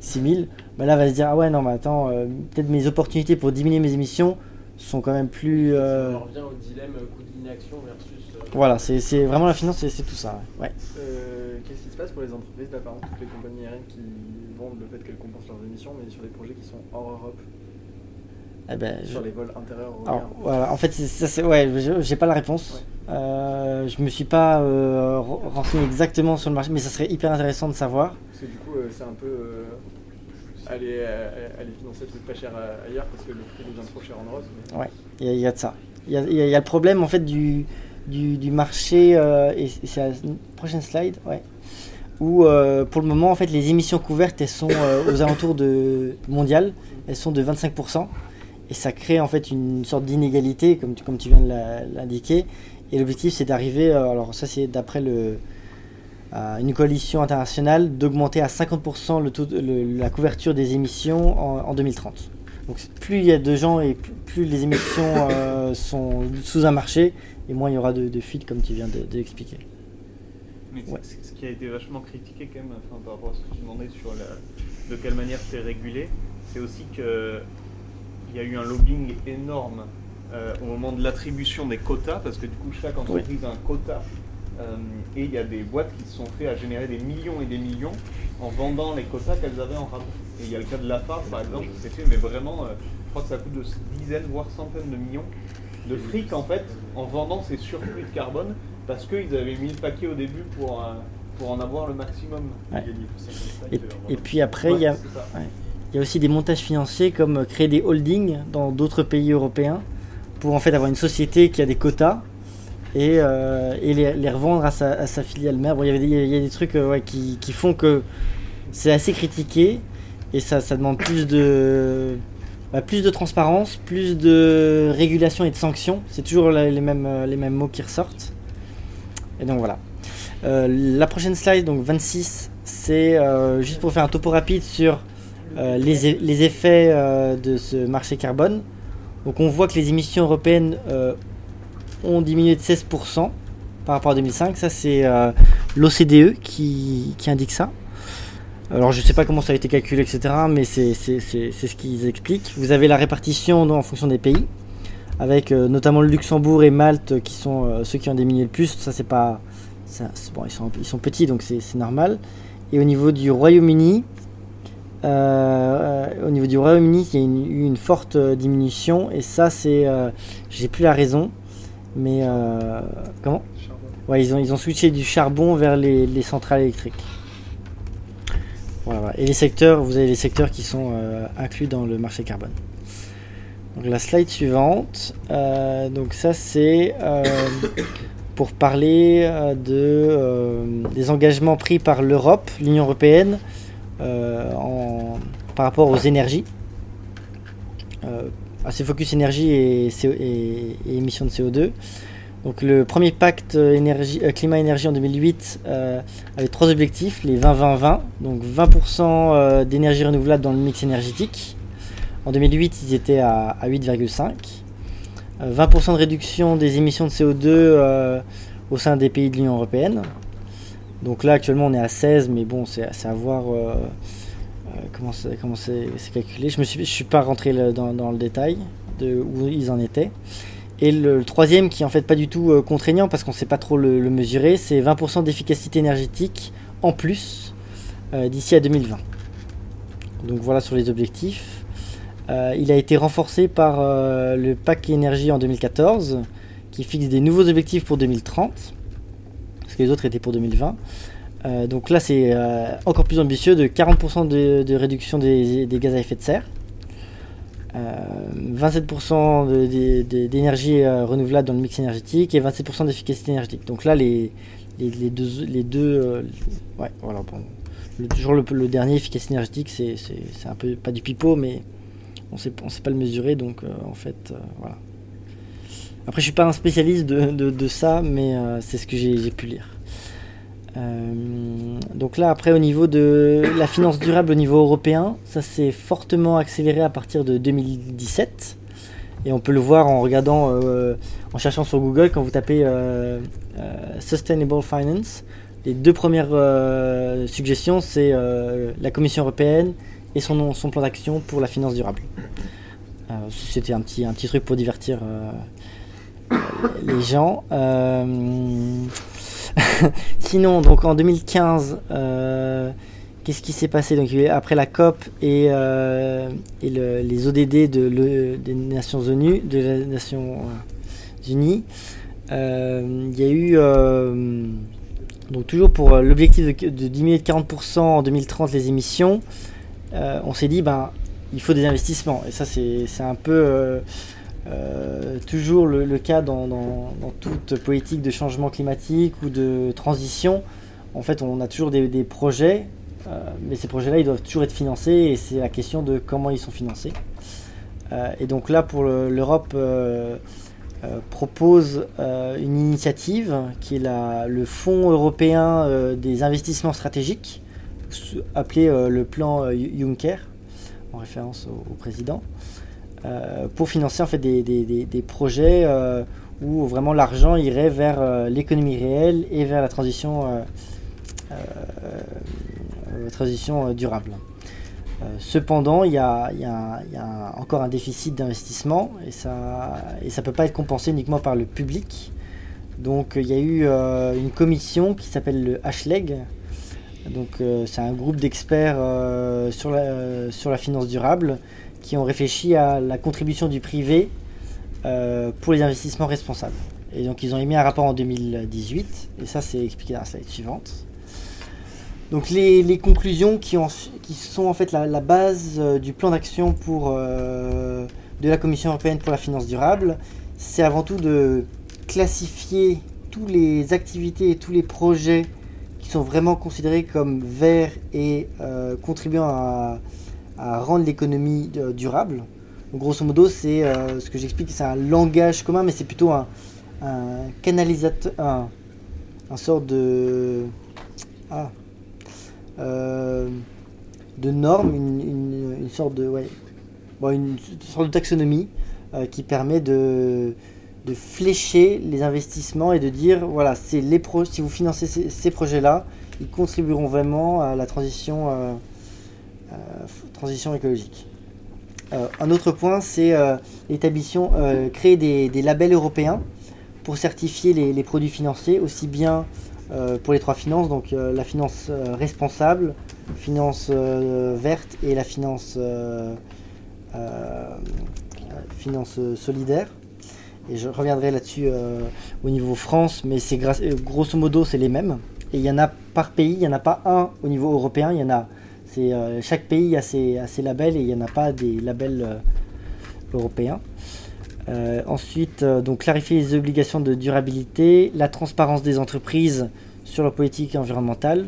6000, bah là elle va se dire, ah ouais non mais attends, euh, peut-être mes opportunités pour diminuer mes émissions sont quand même plus... euh, revient au dilemme euh, coût d'inaction versus. euh, Voilà, c'est c'est vraiment la finance, c'est c'est tout ça. Ouais. Ouais. Euh, Qu'est-ce qui se passe pour les entreprises, là, par exemple, toutes les compagnies aériennes qui vendent le fait qu'elles compensent leurs émissions, mais sur des projets qui sont hors Europe, Eh ben, je- sur les vols intérieurs Alors, voilà, en fait, ça, c'est- ouais, je- j'ai pas la réponse. Euh, je me suis pas euh, re- renseigné exactement sur le marché, mais ça serait hyper intéressant de savoir. Parce que du coup, euh, c'est un peu euh, aller, financer des trucs pas chers euh, ailleurs parce que le prix devient trop cher en Europe. mais- Ouais, il y, a- de ça. Il y a, le problème en fait du, du, marché, euh, et c'est la prochaine slide, ouais, où euh, pour le moment en fait les émissions couvertes elles sont aux alentours de mondiales, elles sont de 25%, et ça crée en fait une sorte d'inégalité comme tu, comme tu viens de l'indiquer. Et l'objectif c'est d'arriver, alors ça c'est d'après le une coalition internationale, d'augmenter à 50% le taux de- le- la couverture des émissions en, en 2030. Donc plus il y a de gens et plus, plus les émissions euh, sont sous un marché, et moins il y aura de, de fuites comme tu viens de, de l'expliquer. Mais Ouais. ce qui a été vachement critiqué quand même enfin, par rapport à ce que tu demandais sur la- de quelle manière c'est régulé, c'est aussi que il y a eu un lobbying énorme euh, au moment de l'attribution des quotas, parce que du coup chaque entreprise a un quota et il y a des boîtes qui se sont fait à générer des millions et des millions en vendant les quotas qu'elles avaient en rabais. Et il y a le cas de Lafarge par exemple, c'est fait, mais vraiment, euh, je crois que ça coûte de dizaines voire centaines de millions de fric en fait en vendant ces surplus de carbone parce qu'ils avaient mis le paquet au début pour, euh, pour en avoir le maximum. Ouais. Et, et puis après, il y a, il y a aussi des montages financiers comme créer des holdings dans d'autres pays européens pour en fait avoir une société qui a des quotas et, euh, et les, revendre à sa, filiale mère. Bon, il, y a des trucs euh, qui, font que c'est assez critiqué et ça, demande plus de, bah, plus de transparence, plus de régulation et de sanctions. C'est toujours les mêmes, euh, les mêmes mots qui ressortent. Et donc voilà. La prochaine slide, donc 26, c'est juste pour faire un topo rapide sur les, e- les effets de ce marché carbone. Donc on voit que les émissions européennes ont diminué de 16% par rapport à 2005. Ça c'est euh, l'OCDE qui, indique ça. Alors je sais pas comment ça a été calculé, etc. Mais c'est ce qu'ils expliquent. Vous avez la répartition en fonction des pays, avec euh, notamment le Luxembourg et Malte qui sont euh, ceux qui ont diminué le plus. Ça c'est pas... bon, ils, sont, petits donc c'est normal. Et au niveau du Royaume-Uni, au niveau du Royaume-Uni, il y a eu une forte diminution et ça c'est, j'ai plus la raison, mais euh, comment? Ouais, ils ont ils ont switché du charbon vers les, les centrales électriques. Voilà. Et les secteurs, vous avez les secteurs qui sont euh, inclus dans le marché carbone. Donc la slide suivante, euh, donc ça c'est euh, pour parler de, des engagements pris par l'Europe, l'Union Européenne, en- par rapport aux énergies. Euh, assez focus énergie et, émissions de CO2. Donc le premier pacte euh, énergie, euh, climat-énergie en 2008 euh, avait trois objectifs, les 20-20-20, donc 20% euh, d'énergie renouvelable dans le mix énergétique, En 2008, ils étaient à, à 8,5. Euh, 20% de réduction des émissions de CO2 euh, au sein des pays de l'Union européenne. Donc là, actuellement, on est à 16, mais bon, c'est c'est à voir comment c'est comment calculé. Je ne suis, suis pas rentré dans, dans le détail de où ils en étaient. Et le, troisième, qui est en fait pas du tout euh, contraignant parce qu'on ne sait pas trop le, mesurer, c'est 20% d'efficacité énergétique en plus euh, d'ici à 2020. Donc voilà sur les objectifs. Euh, il a été renforcé par le pack énergie en 2014 qui fixe des nouveaux objectifs pour 2030 parce que les autres étaient pour 2020. Euh, donc là c'est euh, encore plus ambitieux de 40% de, réduction des, gaz à effet de serre. Euh, 27% de- de- de- d'énergie euh, renouvelable dans le mix énergétique et 27% d'efficacité énergétique. Donc là les, deux, euh, ouais voilà toujours le, dernier efficacité énergétique c'est un peu pas du pipeau mais on on sait pas le mesurer donc euh, en fait euh, voilà. Après je suis pas un spécialiste de, ça mais euh, c'est ce que j'ai pu lire. Euh, donc là après au niveau de la finance durable au niveau européen, ça s'est fortement accéléré à partir de 2017 et on peut le voir en regardant, euh, en cherchant sur Google quand vous tapez euh, Sustainable Finance. Les deux premières suggestions c'est la Commission européenne et son, son plan d'action pour la finance durable. C'était un petit, un petit truc pour divertir les gens. Sinon, donc en 2015, euh, qu'est-ce qui s'est passé? Donc, Après la COP et, euh, les ODD des Nations euh, Unies, il y a eu donc toujours pour l'objectif de, de diminuer de 40% en 2030 les émissions, on s'est dit ben il faut des investissements. Et ça c'est un peu euh, toujours le, cas dans, toute politique de changement climatique ou de transition. En fait, on a toujours des, projets, euh, mais ces projets-là, ils doivent toujours être financés et c'est la question de comment ils sont financés. Euh, et donc là, pour le- l'Europe, propose une initiative qui est la- le Fonds européen des investissements stratégiques, appelé le plan Juncker, en référence au- président pour financer en fait des, des- des- projets euh, où vraiment l'argent irait vers euh, l'économie réelle et vers la transition, euh, euh, euh, transition euh, durable. Euh, cependant, il y a, il y a encore un déficit d'investissement et ça et ça peut pas être compensé uniquement par le public. Donc il y a eu euh, une commission qui s'appelle le HLEG. Donc euh, c'est un groupe d'experts euh, sur, sur la finance durable qui ont réfléchi à la contribution du privé euh, pour les investissements responsables. Et donc ils ont émis un rapport en 2018, et ça c'est expliqué dans la slide suivante. Donc les, conclusions qui, ont, qui sont en fait la, base euh, du plan d'action pour euh, de la Commission européenne pour la finance durable, c'est avant tout de classifier toutes les activités et tous les projets qui sont vraiment considérés comme verts et contribuant à, à rendre l'économie euh, durable. Grosso modo, c'est euh, ce que j'explique, c'est un langage commun, mais c'est plutôt un, canalisateur, un, sort de, ah, euh, norme, une, sorte de, une, sorte de taxonomie qui permet de, flécher les investissements et de dire, voilà, c'est les pro si vous financez ces projets-là, ils contribueront vraiment à la transition. Transition écologique. Euh, un autre point, c'est euh, l'établissement, euh, créer des, labels européens pour certifier les, produits financiers, aussi bien pour les trois finances, donc la finance responsable, finance verte et la finance, finance solidaire. Et je reviendrai là-dessus au niveau France, mais c'est grosso modo c'est les mêmes. Et il y en a par pays, il n'y en a pas un au niveau européen, il y en a euh, chaque pays a ses, labels et il n'y en a pas des labels euh, européens. Euh, ensuite, donc clarifier les obligations de durabilité, la transparence des entreprises sur leur politique environnementale,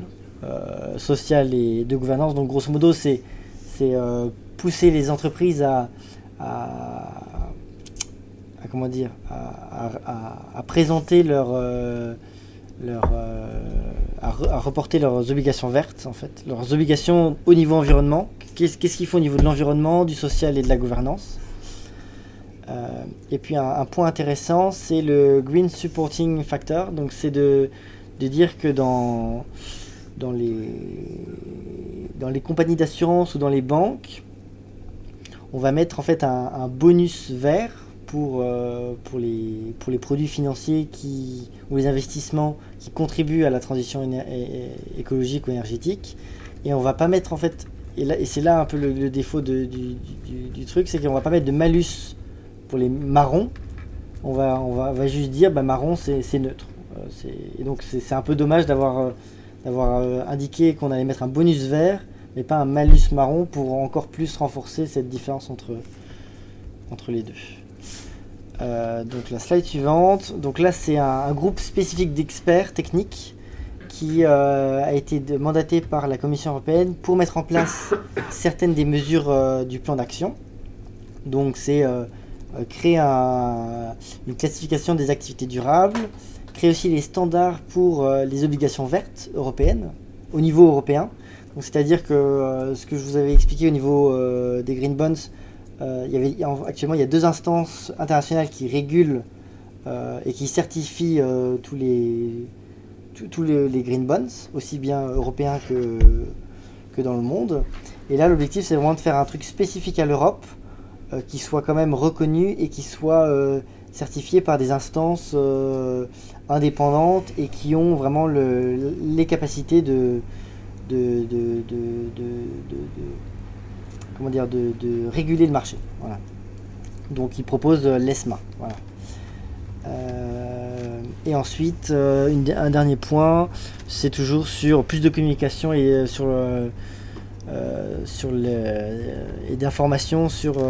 sociale et de gouvernance. Donc grosso modo, c'est pousser les entreprises à, comment dire à, présenter leur leur, à, re- à reporter leurs obligations vertes en fait, leurs obligations au niveau environnement qu'est-ce qu'ils font au niveau de l'environnement, du social et de la gouvernance? Euh, et puis un, point intéressant, c'est le Green Supporting Factor. Donc c'est de, de dire que dans, dans, les, dans les compagnies d'assurance ou dans les banques, on va mettre en fait un, un bonus vert pour, euh, pour, les, pour les produits financiers qui, ou les investissements qui contribuent à la transition écologique ou énergétique. Et on va pas mettre en fait, et, c'est là un peu le, défaut du, truc, c'est qu'on va pas mettre de malus pour les marrons. On va, on va, juste dire bah, marron c'est neutre. Euh, et donc c'est c'est un peu dommage d'avoir euh, d'avoir euh, indiqué qu'on allait mettre un bonus vert, mais pas un malus marron pour encore plus renforcer cette différence entre, entre les deux. Euh, donc la slide suivante. Donc là c'est un, groupe spécifique d'experts techniques qui euh, a été mandaté par la Commission européenne pour mettre en place certaines des mesures euh, du plan d'action. Donc c'est créer un- une classification des activités durables, créer aussi les standards pour les obligations vertes européennes au niveau européen. C'est-à-dire que ce que je vous avais expliqué au niveau des green bonds, a- actuellement il y a deux instances internationales qui régulent euh, et qui certifient euh, tous les tous- les, green bonds, aussi bien européens que, que dans le monde. Et là l'objectif c'est vraiment de faire un truc spécifique à l'Europe euh, qui soit quand même reconnu et qui soit euh, certifié par des instances euh, indépendantes et qui ont vraiment le- les capacités de- comment dire, de, réguler le marché. Voilà. Donc ils proposent euh, l'ESMA. Voilà. Euh, et ensuite, euh, un dernier point, c'est toujours sur plus de communication et sur le, sur le, euh, et d'informations sur ah,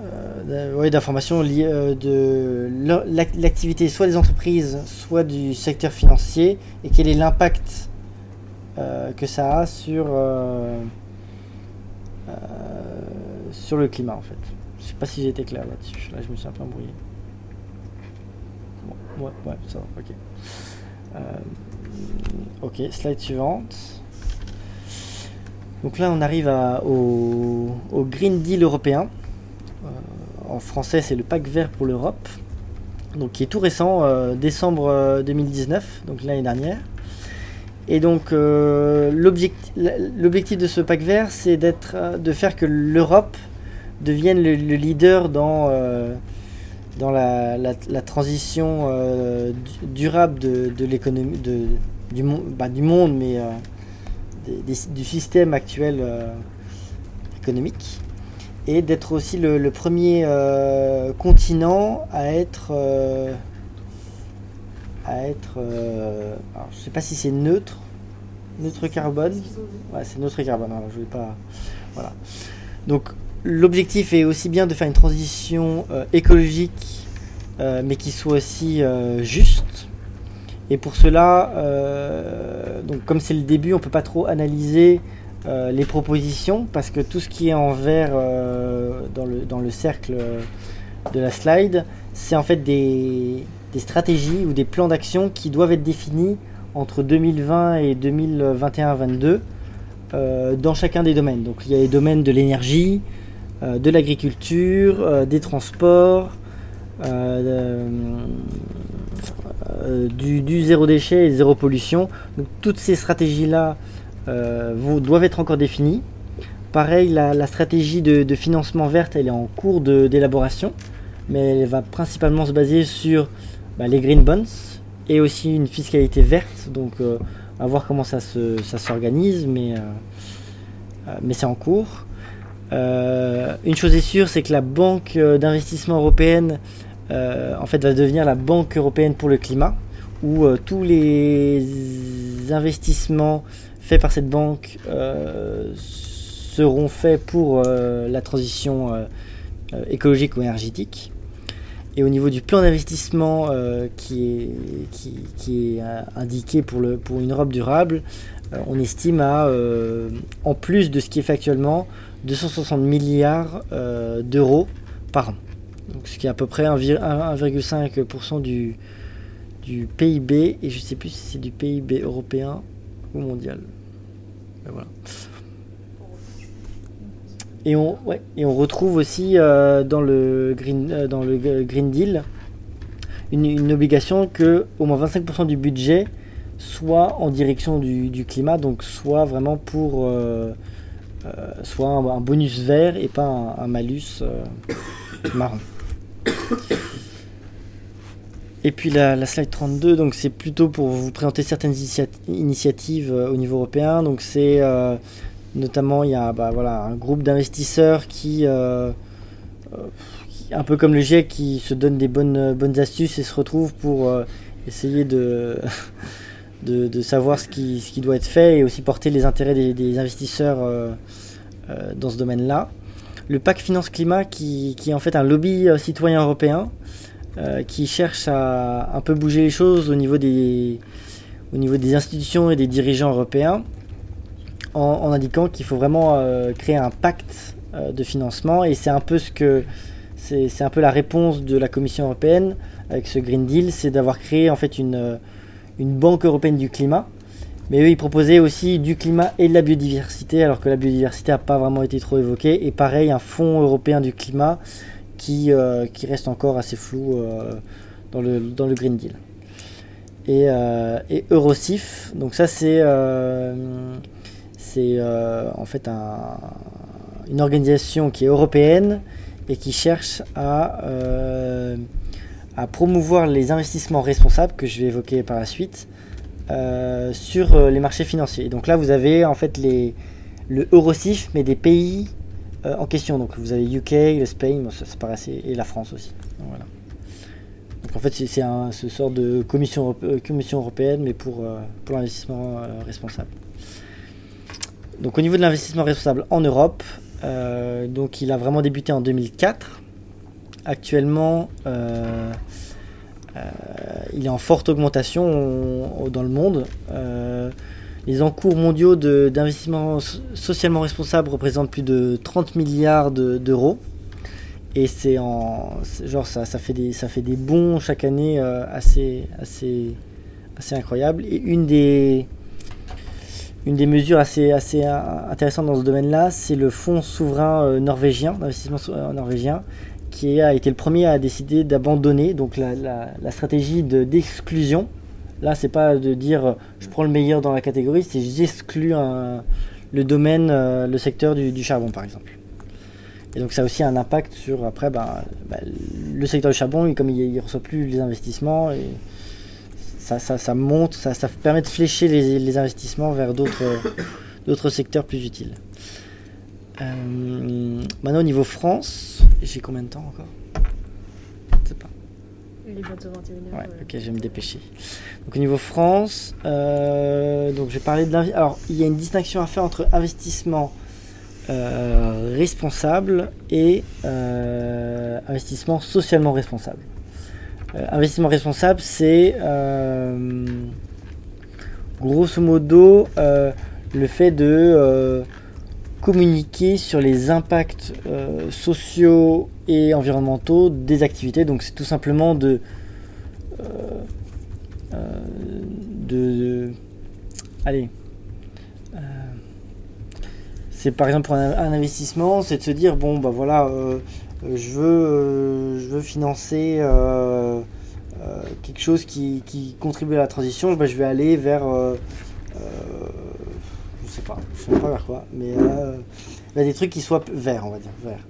euh, ouais, d'informations liées euh, de l'activité soit des entreprises, soit du secteur financier, et quel est l'impact euh, que ça a sur, euh, euh, sur le climat en fait. Je sais pas si j'ai été clair là-dessus, là je me suis un peu embrouillé. Ouais, ouais, ça va, ok. Euh, ok, slide suivante. Donc là on arrive à- au, au Green Deal européen. Euh, en français, c'est le pacte vert pour l'Europe, donc qui est tout récent, euh, décembre euh, 2019, donc l'année dernière. Et donc euh, l'objecti- l'objectif de ce pacte vert, c'est euh, de faire que l'Europe devienne le, le leader dans euh, la, transition euh, du- durable de, l'économie, du, bah, du monde, mais euh, du système actuel euh, économique et d'être aussi le, le premier euh, continent à être euh, à être euh, alors, je sais pas si c'est neutre neutre carbone. ouais c'est neutre carbone alors, je vais pas voilà. Donc l'objectif est aussi bien de faire une transition écologique mais qui soit aussi juste. Et pour cela donc comme c'est le début on peut pas trop analyser euh, les propositions parce que tout ce qui est en vert euh, dans, le, dans le cercle euh, de la slide, c'est en fait des, des stratégies ou des plans d'action qui doivent être définis entre 2020 et 2021-22 euh, dans chacun des domaines. Donc il y a les domaines de l'énergie, de l'agriculture, des transports, du, du zéro déchet et zéro pollution. Donc toutes ces stratégies-là vont- doivent être encore définies. Pareil, la, stratégie de, financement verte, elle est en cours d'élaboration, mais elle va principalement se baser sur bah, les green bonds et aussi une fiscalité verte. Donc, euh, à voir comment ça ça s'organise, mais, euh, euh, mais c'est en cours. Euh, une chose est sûre, c'est que la banque euh, d'investissement européenne, euh, en fait, va devenir la banque européenne pour le climat, où euh, tous les investissements faits par cette banque euh, seront faits pour euh, la transition euh, écologique ou énergétique. Et au niveau du plan d'investissement qui est, qui, est indiqué pour, le, pour une Europe durable, on estime à, en plus de ce qui est fait actuellement, 260 milliards d'euros par an. Donc, ce qui est à peu près 1,5% du, du PIB et je sais plus si c'est du PIB européen ou mondial. Et on, ouais, et on retrouve aussi euh, dans, le green, euh, dans le Green Deal une, une obligation que au moins 25% du budget soit en direction du, du climat, donc soit vraiment pour euh, soit un, bonus vert et pas un, malus marron. Et puis la, slide 32, donc c'est plutôt pour vous présenter certaines initia- initiatives euh, au niveau européen. Donc c'est euh, notamment il y a bah, voilà, un groupe d'investisseurs qui, euh, un peu comme le GIEC, qui se donne des bonnes, bonnes astuces et se retrouve pour essayer de, de, savoir ce qui, ce qui doit être fait et aussi porter les intérêts des, investisseurs dans ce domaine-là. Le pacte Finance Climat qui, qui est en fait un lobby citoyen européen euh, qui cherche à un peu bouger les choses au niveau des, au niveau des institutions et des dirigeants européens en, indiquant qu'il faut vraiment euh, créer un pacte euh, de financement et c'est un peu ce que c'est un peu la réponse de la Commission européenne avec ce Green Deal, c'est d'avoir créé en fait une, une banque européenne du climat. Mais eux, ils proposaient aussi du climat et de la biodiversité, alors que la biodiversité n'a pas vraiment été trop évoquée. Et pareil, un fonds européen du climat qui, euh, qui reste encore assez flou euh, dans, le, Green Deal. Et, euh, Eurosif, donc ça c'est en fait un- une organisation qui est européenne et qui cherche à, promouvoir les investissements responsables que je vais évoquer par la suite sur les marchés financiers. Donc là vous avez en fait les, le Eurosif mais des pays euh, en question. Donc vous avez UK, l'Espagne, ça, ça paraît assez- et la France aussi. Donc, en fait c'est ce sort de commission, euh, européenne mais pour, euh, pour l'investissement responsable. Donc au niveau de l'investissement responsable en Europe, donc il a vraiment débuté en 2004. Actuellement, il est en forte augmentation on- dans le monde. Les encours mondiaux d'investissement so- socialement responsable représentent plus de 30 milliards de- d'euros. Et c'est en genre ça, ça fait des ça fait des bons chaque année euh, assez assez assez incroyables. Et une des une des mesures assez, assez intéressantes dans ce domaine-là, c'est le fonds souverain euh, norvégien, d'investissement euh, norvégien, qui a été le premier à décider d'abandonner la, la- stratégie de- d'exclusion. Là, c'est pas de dire euh, je prends le meilleur dans la catégorie, c'est j'exclus le domaine, euh, le secteur du, charbon par exemple. Et donc ça a aussi un impact sur après bah, bah, le secteur du charbon, comme il ne reçoit plus les investissements, ça, ça, ça monte, ça, ça permet de flécher les, investissements vers d'autres secteurs plus utiles. Euh, maintenant au niveau France, j'ai combien de temps encore? Il est bientôt 21h. Ouais, ok, je vais me dépêcher. Donc au niveau France, euh, donc de Alors il y a une distinction à faire entre investissement euh, responsable et euh, investissement socialement responsable. Euh, investissement responsable, c'est euh, grosso modo euh, le fait de euh, communiquer sur les impacts euh, sociaux et environnementaux des activités. Donc c'est tout simplement de, euh, euh, de, de- allez, euh, c'est par exemple pour un, investissement, c'est de se dire bon bah voilà, euh, euh, je veux, euh, je veux financer euh, euh, quelque chose qui, qui contribue à la transition, bah, je vais aller vers euh, euh, je sais pas, je sais pas vers quoi, mais euh, des trucs qui soient verts, on va dire, verts.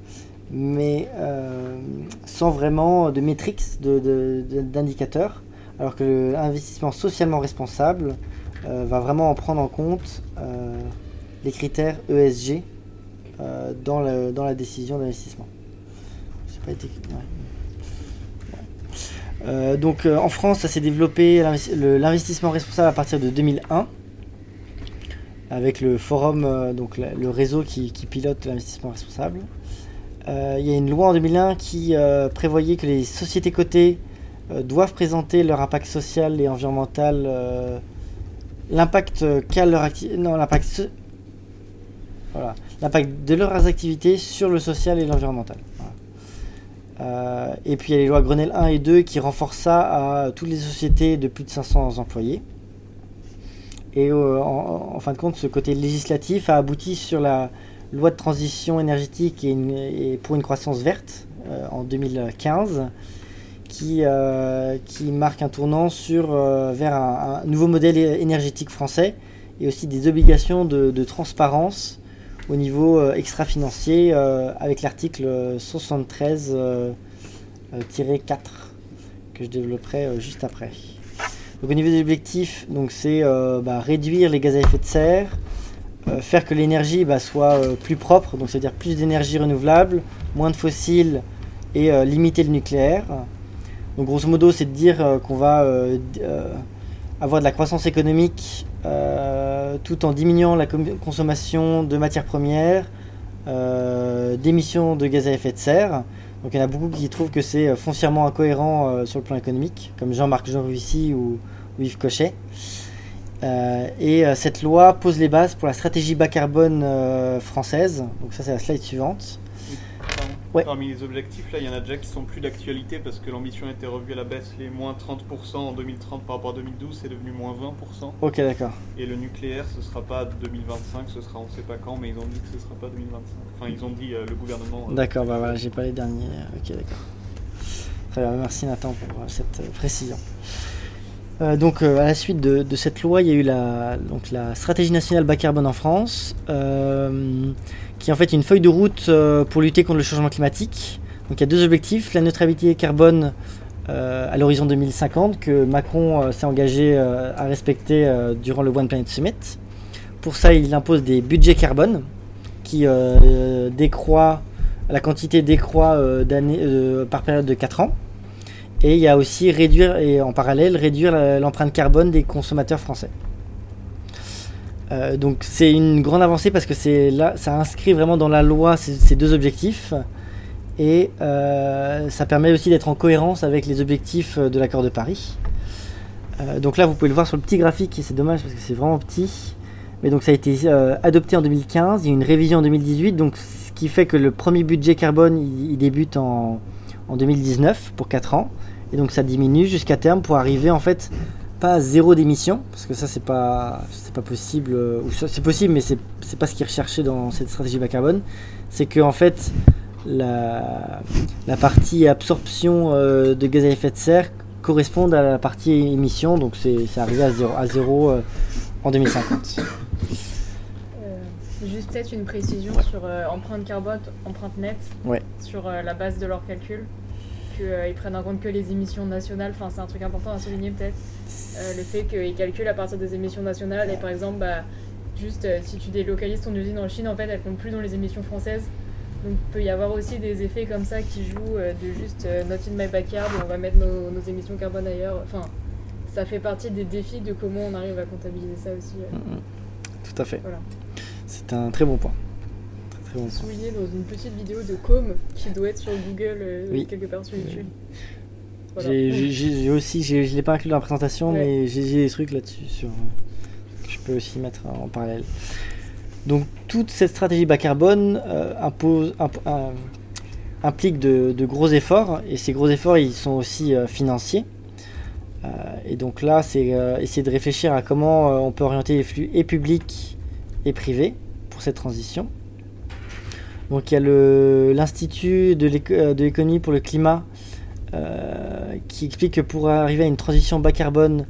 Mais euh, sans vraiment de métriques, d'indicateurs, alors que l'investissement socialement responsable euh, va vraiment en prendre en compte euh, les critères ESG dans, le- dans la décision d'investissement. Donc en France, ça s'est développé l'investissement responsable à partir de 2001 avec le forum, donc le réseau qui pilote l'investissement responsable. Euh, il y a une loi en 2001 qui euh, prévoyait que les sociétés cotées euh, doivent présenter leur impact social et environnemental, euh, l'impact qu'a leur acti- non l'impact de leurs activités sur le social et l'environnemental. Euh, et puis il y a les lois Grenelle 1 et 2 qui renforcent ça à toutes les sociétés de plus de 500 employés. Et euh, en fin de compte, ce côté législatif a abouti sur la loi de transition énergétique et, pour une croissance verte euh, en 2015, qui, euh, qui marque un tournant sur, euh, vers un, nouveau modèle énergétique français et aussi des obligations de, transparence au niveau extra-financier avec l'article 73 euh, euh, tiré 4 que je développerai juste après. Donc au niveau des objectifs, c'est bah, réduire les gaz à effet de serre, faire que l'énergie bah, soit euh, plus propre, donc c'est-à-dire plus d'énergie renouvelable, moins de fossiles et euh, limiter le nucléaire. Donc grosso modo, c'est de dire euh, qu'on va euh, euh, avoir de la croissance économique euh, tout en diminuant la consommation de matières premières, euh, d'émissions de gaz à effet de serre. Donc il y en a beaucoup qui trouvent que c'est euh, foncièrement incohérent euh, sur le plan économique, comme Jean-Marc ou, ou Yves Cochet. Euh, et euh, cette loi pose les bases pour la stratégie bas carbone euh, française. Donc ça c'est la slide suivante. Ouais. Parmi les objectifs, là, il y en a déjà qui sont plus d'actualité parce que l'ambition a été revue à la baisse. Les moins 30% en 2030 par rapport à 2012, c'est devenu moins 20%. Ok d'accord. Et le nucléaire, ce sera pas 2025, ce sera on sait pas quand, mais ils ont dit que ce sera pas 2025. Enfin, ils ont dit euh, le gouvernement. euh, D'accord, bah voilà, j'ai pas les derniers. Ok, d'accord. Très bien, merci Nathan pour cette précision. Euh, donc, euh, à la suite de, cette loi, il y a eu la, stratégie nationale bas carbone en France, euh, qui est en fait une feuille de route pour lutter contre le changement climatique. Donc, il y a deux objectifs la neutralité carbone à l'horizon 2050, que Macron s'est engagé à respecter durant le One Planet Summit. Pour ça, il impose des budgets carbone qui décroît, la quantité décroît euh, par période de 4 ans. Et il y a aussi réduire, et en parallèle, réduire l'empreinte carbone des consommateurs français. Euh, donc c'est une grande avancée parce que c'est là, ça inscrit vraiment dans la loi ces, deux objectifs et euh, ça permet aussi d'être en cohérence avec les objectifs euh, de l'accord de Paris. Donc là, vous pouvez le voir sur le petit graphique, et c'est dommage parce que c'est vraiment petit. Mais donc ça a été adopté en 2015, il y a une révision en 2018, donc ce qui fait que le premier budget carbone il, il débute en, en 2019 pour 4 ans, et donc ça diminue jusqu'à terme pour arriver en fait pas à zéro d'émission, parce que ça c'est pas c'est pas possible, euh, ou c'est possible mais c'est c'est pas ce qui est recherché dans cette stratégie bas carbone, c'est que en fait la, la partie absorption euh, de gaz à effet de serre correspond à la partie émission, donc c'est c'est arrivé à zéro, à zéro euh, en 2050. Euh, juste peut-être une précision sur empreinte carbone, empreinte nette, Ouais. sur la base de leurs calculs, qu'ils prennent en compte que les émissions nationales, enfin c'est un truc important à souligner peut-être, Euh, le fait qu'ils calculent à partir des émissions nationales et par exemple, bah, juste euh, si tu délocalises ton usine en Chine, en fait elle compte plus dans les émissions françaises. Donc il peut y avoir aussi des effets comme ça qui jouent euh, de juste euh, not in my backyard, on va mettre nos, nos émissions carbone ailleurs. Enfin, ça fait partie des défis de comment on arrive à comptabiliser ça aussi. euh. Mhm. Tout à fait. Voilà. C'est un très bon point. Point. souligné dans une petite vidéo de Com qui doit être sur Google euh, Oui. quelque part sur YouTube. Voilà. J'ai- aussi, je l'ai pas inclus dans la présentation, Ouais. mais j'ai des trucs là-dessus sur, que je peux aussi mettre en parallèle. Donc toute cette stratégie bas carbone euh, impose, imp- euh, implique de, de gros efforts, et ces gros efforts ils sont aussi euh, financiers. Et donc là, c'est essayer de réfléchir à comment on peut orienter les flux et publics et privés pour cette transition. Donc il y a l'Institut euh, de l'économie pour le climat euh, qui explique que pour arriver à une transition bas carbone,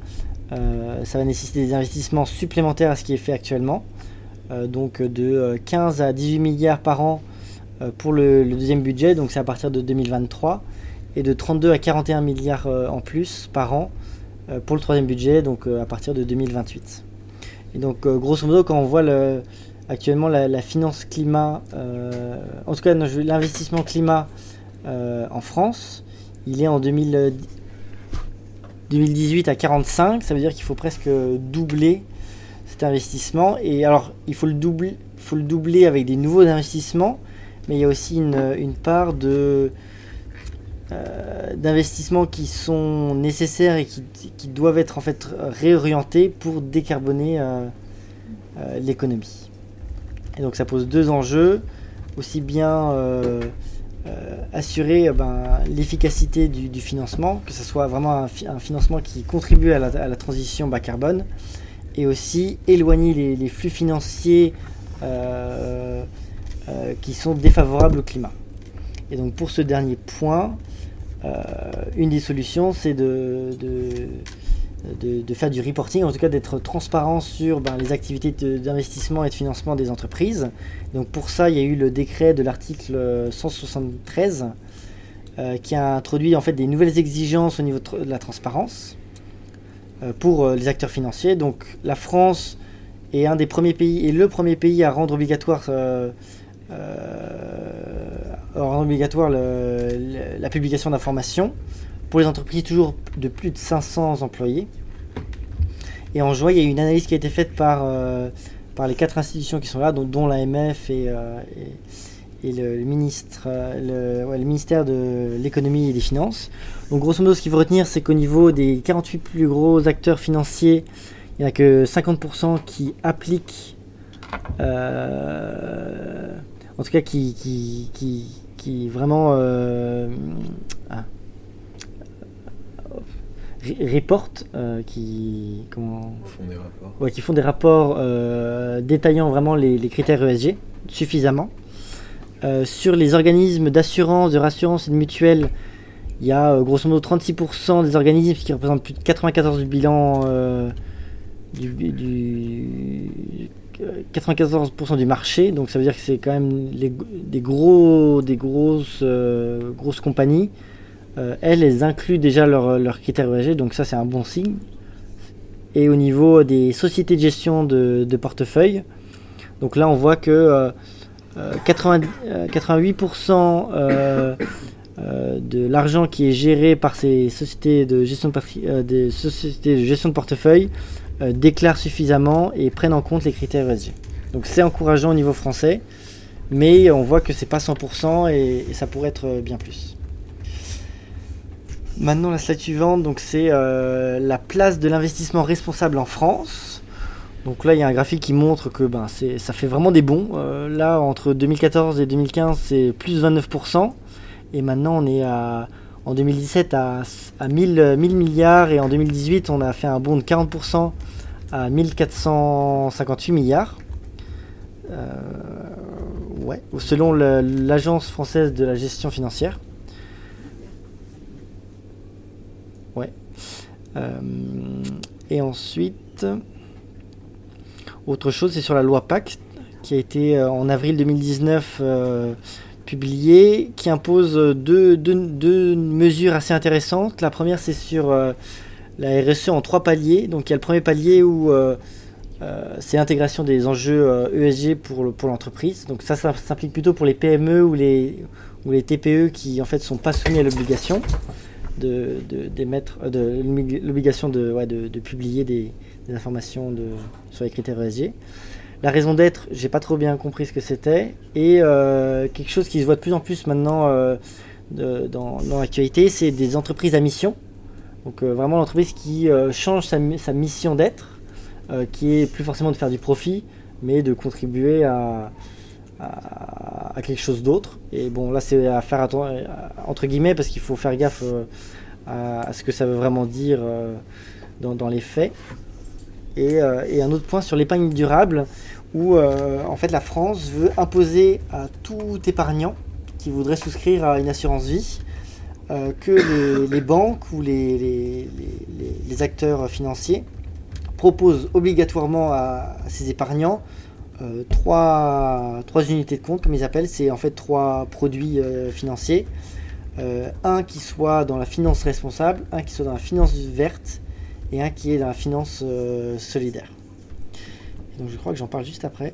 euh, ça va nécessiter des investissements supplémentaires à ce qui est fait actuellement. Donc de euh, 15 à 18 milliards par an pour le, deuxième budget, donc c'est à partir de 2023, et de 32 à 41 milliards en plus par an pour le troisième budget, donc à partir de 2028. Et donc grosso modo, quand on voit le, actuellement la, finance climat, euh, en tout cas l'investissement climat euh, en France, il est en 2000, euh, 2018 à 45, ça veut dire qu'il faut presque doubler cet investissement. Et alors, il faut le doubler, faut le doubler avec des nouveaux investissements, mais il y a aussi une, part de euh, d'investissements qui sont nécessaires et qui, qui doivent être en fait réorientés pour décarboner l'économie. Et donc ça pose deux enjeux, aussi bien euh, euh, assurer euh, ben, l'efficacité du, financement, que ce soit vraiment un, fi- un financement qui contribue à la, transition bas carbone, et aussi éloigner les, flux financiers qui sont défavorables au climat. Et donc pour ce dernier point, une des solutions, c'est de, de- faire du reporting, en tout cas d'être transparent sur ben, les activités d'investissement et de financement des entreprises. Donc pour ça, il y a eu le décret de l'article euh, 173 euh, qui a introduit en fait des nouvelles exigences au niveau de la transparence euh, pour euh, les acteurs financiers. Donc la France est un des premiers pays et le premier pays à rendre obligatoire euh, euh, la publication d'informations pour les entreprises toujours de plus de 500 employés. Et en juin, il y a eu une analyse qui a été faite par, euh, par les quatre institutions qui sont là, dont, l'AMF et, euh, et, et le, ministre, euh, le, ministère de l'économie et des finances. Donc grosso modo, ce qu'il faut retenir, c'est qu'au niveau des 48 plus gros acteurs financiers, il n'y a que 50% qui appliquent, en tout cas qui, qui, qui, vraiment reportent, euh, qui, comment, font des rapports. ouais, qui font des rapports euh, détaillant vraiment les, les critères ESG suffisamment. Euh, sur les organismes d'assurance, de rassurance et de mutuelle, il y a grosso modo 36% des organismes qui représentent plus de 94 du bilan du, du- euh, 94% du marché. Donc ça veut dire que c'est quand même les- des gros des grosses grosses compagnies. Euh, elles, elles incluent déjà leurs leurs critères ESG, donc ça c'est un bon signe. Et au niveau des sociétés de gestion de, portefeuille, donc là on voit que euh, euh, 80 euh, 88% euh, euh, de l'argent qui est géré par ces sociétés de gestion de, euh, portefeuille euh, déclarent suffisamment et prennent en compte les critères ESG. Donc c'est encourageant au niveau français, mais on voit que c'est pas 100% et, ça pourrait être euh, bien plus. Maintenant, la slide suivante, c'est euh, la place de l'investissement responsable en France. Donc là, il y a un graphique qui montre que ben, ça fait vraiment des bons. Euh, là, entre 2014 et 2015, c'est plus 29%. Et maintenant, on est à, en 2017 à, à 1000, euh, 1000 milliards. Et en 2018, on a fait un bond de 40% à 1458 milliards. Euh, ouais, selon l'Agence française de la gestion financière. Ouais. Euh, et ensuite, autre chose, c'est sur la loi Pacte qui a été euh, en avril 2019 euh, publiée, qui impose deux, deux- deux mesures assez intéressantes. La première, c'est sur la RSE en trois paliers. Donc il y a le premier palier où c'est l'intégration des enjeux ESG pour, le- pour l'entreprise. Donc ça, ça s'implique plutôt pour les PME ou les, ou les TPE qui en fait sont pas soumis à l'obligation de, d'émettre, euh, de l'obligation de, de, publier des, informations sur les critères ESG. La raison d'être, j'ai pas trop bien compris ce que c'était. Et euh, quelque chose qui se voit de plus en plus maintenant euh, dans, l'actualité, c'est des entreprises à mission. Donc vraiment l'entreprise qui change sa, sa mission d'être, qui est plus forcément de faire du profit, mais de contribuer à, à, quelque chose d'autre. Et bon là c'est à faire euh, entre guillemets parce qu'il faut faire gaffe euh, à, ce que ça veut vraiment dire euh, dans, les faits. Et, un autre point sur l'épargne durable, où en fait la France veut imposer à tout épargnant qui voudrait souscrire à une assurance vie que les, banques ou les, les- acteurs financiers proposent obligatoirement à ces épargnants euh, trois, trois unités de compte, comme ils appellent, c'est en fait trois produits euh, financiers. Euh, un qui soit dans la finance responsable, un qui soit dans la finance verte et un qui est dans la finance solidaire. Donc je crois que j'en parle juste après.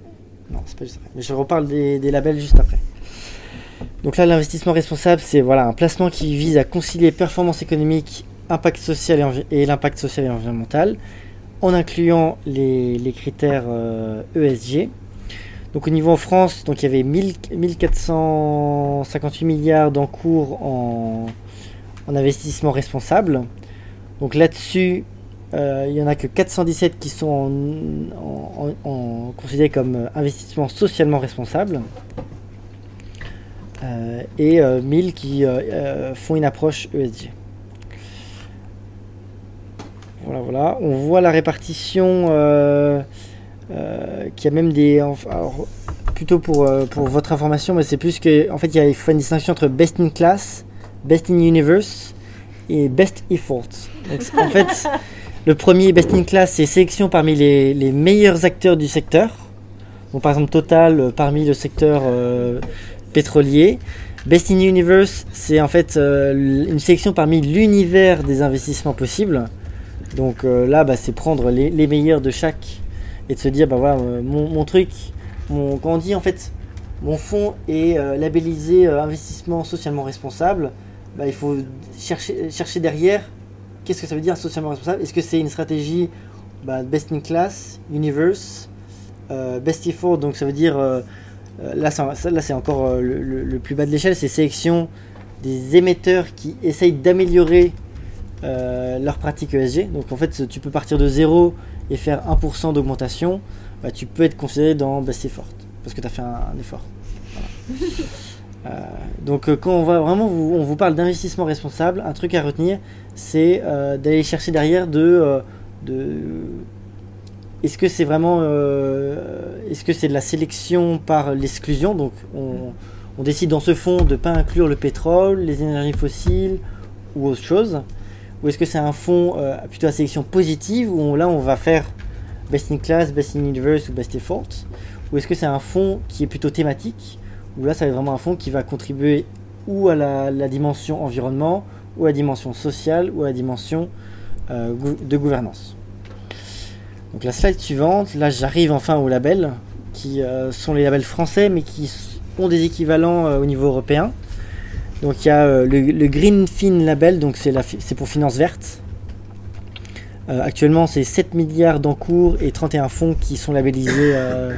Non, c'est pas juste après. Mais je reparle des, labels juste après. Donc là, l'investissement responsable, c'est voilà, un placement qui vise à concilier performance économique, impact social et l'impact social et environnemental, en incluant les, critères euh, ESG. Donc au niveau en France, donc il y avait 1000 1458 milliards d'encours en, en investissement responsable. Donc là-dessus, euh, il n'y en a que 417 qui sont considérés comme euh, investissement socialement responsable. et euh, 1000 qui font une approche ESG. Voilà, voilà. On voit la répartition euh, euh, qui a même des. alors, plutôt pour, euh, pour votre information, mais c'est plus que. En fait, il faut une distinction entre best in class, best in universe et best effort. Donc, en fait, le premier best in class, c'est sélection parmi les, les meilleurs acteurs du secteur. Donc, par exemple, Total parmi le secteur pétrolier. Best in Universe, c'est en fait une sélection parmi l'univers des investissements possibles. Donc euh, là, bah, c'est prendre les, meilleurs de chaque et de se dire, bah voilà, euh, mon, truc, mon, quand on dit en fait, mon fonds est euh, labellisé investissement socialement responsable, bah, il faut chercher, derrière, qu'est-ce que ça veut dire socialement responsable. Est-ce que c'est une stratégie bah, best in class, universe, best effort, donc ça veut dire, là, c'est encore le- le plus bas de l'échelle, c'est sélection des émetteurs qui essayent d'améliorer euh, leur pratique ESG. Donc en fait, tu peux partir de zéro et faire 1% d'augmentation, bah, tu peux être considéré dans best effort, parce que tu as fait un, un effort. Voilà. Euh, donc euh, quand on va vraiment vous, on vous parle d'investissement responsable, un truc à retenir, c'est euh, d'aller chercher derrière de, de est-ce que c'est vraiment est-ce que c'est de la sélection par l'exclusion? Donc on, on décide dans ce fonds de ne pas inclure le pétrole, les énergies fossiles ou autre chose ou est-ce que c'est un fonds euh, plutôt à sélection positive où là on va faire best in class, best in universe ou best effort? Ou est-ce que c'est un fonds qui est plutôt thématique où là ça va être vraiment un fonds qui va contribuer ou à la, dimension environnement ou à la dimension sociale ou à la dimension euh, de gouvernance? Donc la slide suivante, là j'arrive enfin aux labels qui euh, sont les labels français mais qui ont des équivalents au niveau européen. Donc il y a euh, le, le Green Fin Label, donc c'est pour finance verte. Euh, actuellement c'est 7 milliards d'encours et 31 fonds qui sont labellisés euh,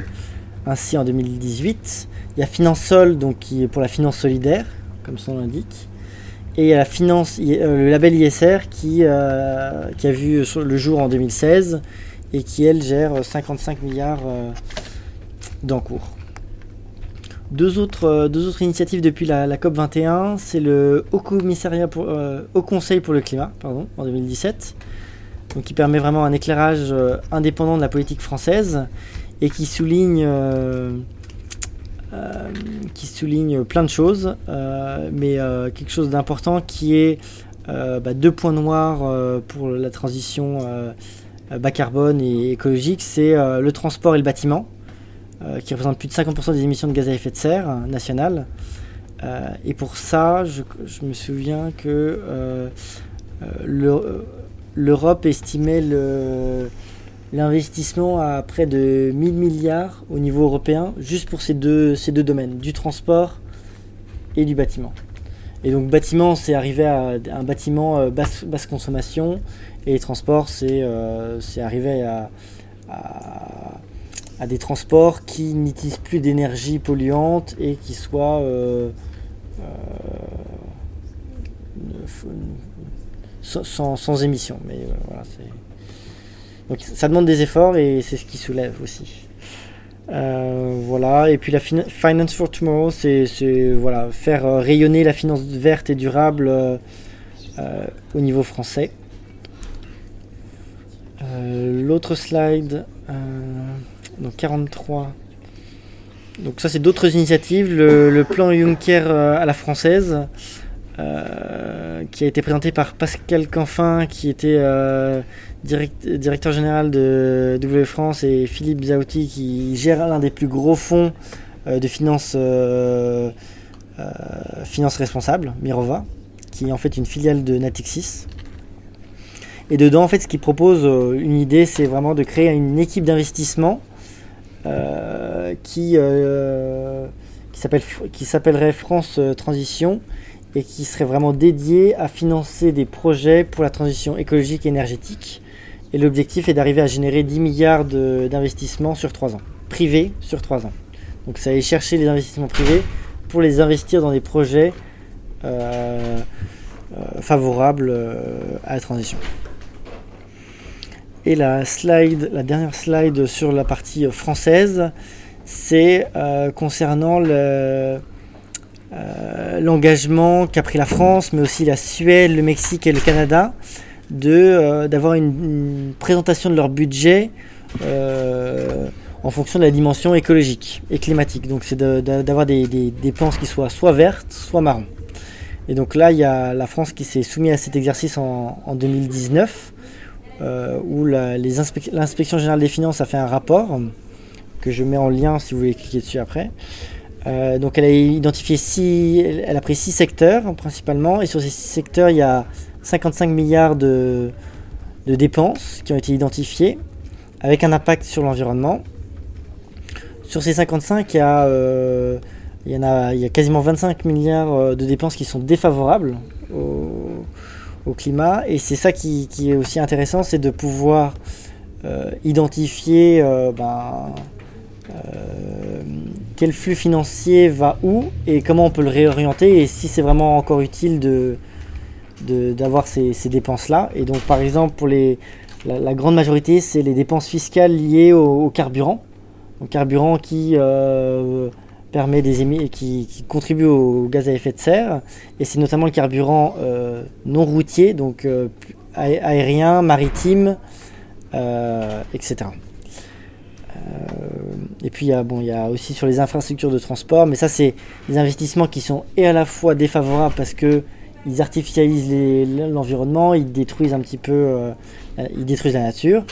ainsi en 2018. Il y a Finance Sol, donc qui est pour la finance solidaire, comme son nom l'indique. Et il y a la finance, le label ISR qui, qui a vu le jour en 2016 et qui, elle, gère 55 milliards d'encours. Deux autres, euh, deux autres initiatives depuis la, la COP 21, c'est le euh, Haut Conseil pour le climat pardon, en 2017, donc qui permet vraiment un éclairage euh, indépendant de la politique française et qui souligne, qui souligne plein de choses, mais quelque chose d'important qui est bah, deux points noirs pour la transition bas carbone et écologique, c'est le transport et le bâtiment, qui représentent plus de 50% des émissions de gaz à effet de serre euh, nationales. Euh, et pour ça, je, je me souviens que euh, euh, le- l'Europe estimait l'investissement à près de 1000 milliards au niveau européen, juste pour ces deux, ces deux domaines, du transport et du bâtiment. Et donc bâtiment, c'est arrivé à un bâtiment euh, basse, consommation, et les transports, c'est euh, arrivé à, à des transports qui n'utilisent plus d'énergie polluante et qui soient euh, euh, sans, sans, sans émission. Mais euh, voilà, donc ça demande des efforts et c'est ce qui soulève aussi. Voilà, et puis la fin- Finance for Tomorrow, c'est voilà, faire rayonner la finance verte et durable au niveau français. L'autre slide, donc 43. Donc ça c'est d'autres initiatives, le, plan Juncker euh, à la française, euh, qui a été présenté par Pascal Canfin, qui était euh, direct- directeur général de W France, et Philippe Zauti, qui gère l'un des plus gros fonds de finances, finances responsables, Mirova, qui est en fait une filiale de Natixis. Et dedans, en fait, ce qu'il propose, une idée, c'est vraiment de créer une équipe d'investissement euh, qui, euh, qui s'appelle- qui s'appellerait France euh, Transition et qui serait vraiment dédiée à financer des projets pour la transition écologique et énergétique. Et l'objectif est d'arriver à générer 10 milliards d'investissements sur 3 ans, privés sur 3 ans. Donc ça aller chercher les investissements privés pour les investir dans des projets favorables à la transition. Et la slide, la dernière slide sur la partie française, c'est euh, concernant euh, l'engagement qu'a pris la France, mais aussi la Suède, le Mexique et le Canada, euh, d'avoir une, présentation de leur budget en fonction de la dimension écologique et climatique. Donc c'est d'avoir des, des dépenses qui soient soit vertes, soit marron. Et donc là, il y a la France qui s'est soumise à cet exercice en, en 2019, euh, où les inspec- l'inspection générale des finances a fait un rapport que je mets en lien si vous voulez cliquer dessus après. Euh, donc elle a identifié six, elle a pris six secteurs principalement, et sur ces six secteurs, il y a 55 milliards de, de dépenses qui ont été identifiées, avec un impact sur l'environnement. Sur ces 55, il y a, euh, en a, il y a quasiment 25 milliards euh, de dépenses qui sont défavorables au, au climat, et c'est ça qui, qui est aussi intéressant, c'est de pouvoir euh, identifier euh, ben, euh, quel flux financier va où et comment on peut le réorienter et si c'est vraiment encore utile de d'avoir ces, ces dépenses-là. Et donc, par exemple, pour les, la, grande majorité, c'est les dépenses fiscales liées au, au carburant. Donc, carburant qui permet des qui, qui contribue au gaz à effet de serre. Et c'est notamment le carburant euh, non routier, donc euh, aérien, maritime, euh, etc. Et puis il y, a, bon, il y a aussi sur les infrastructures de transport, mais ça c'est des investissements qui sont et à la fois défavorables parce que ils artificialisent l'environnement, ils détruisent un petit peu, ils détruisent la nature,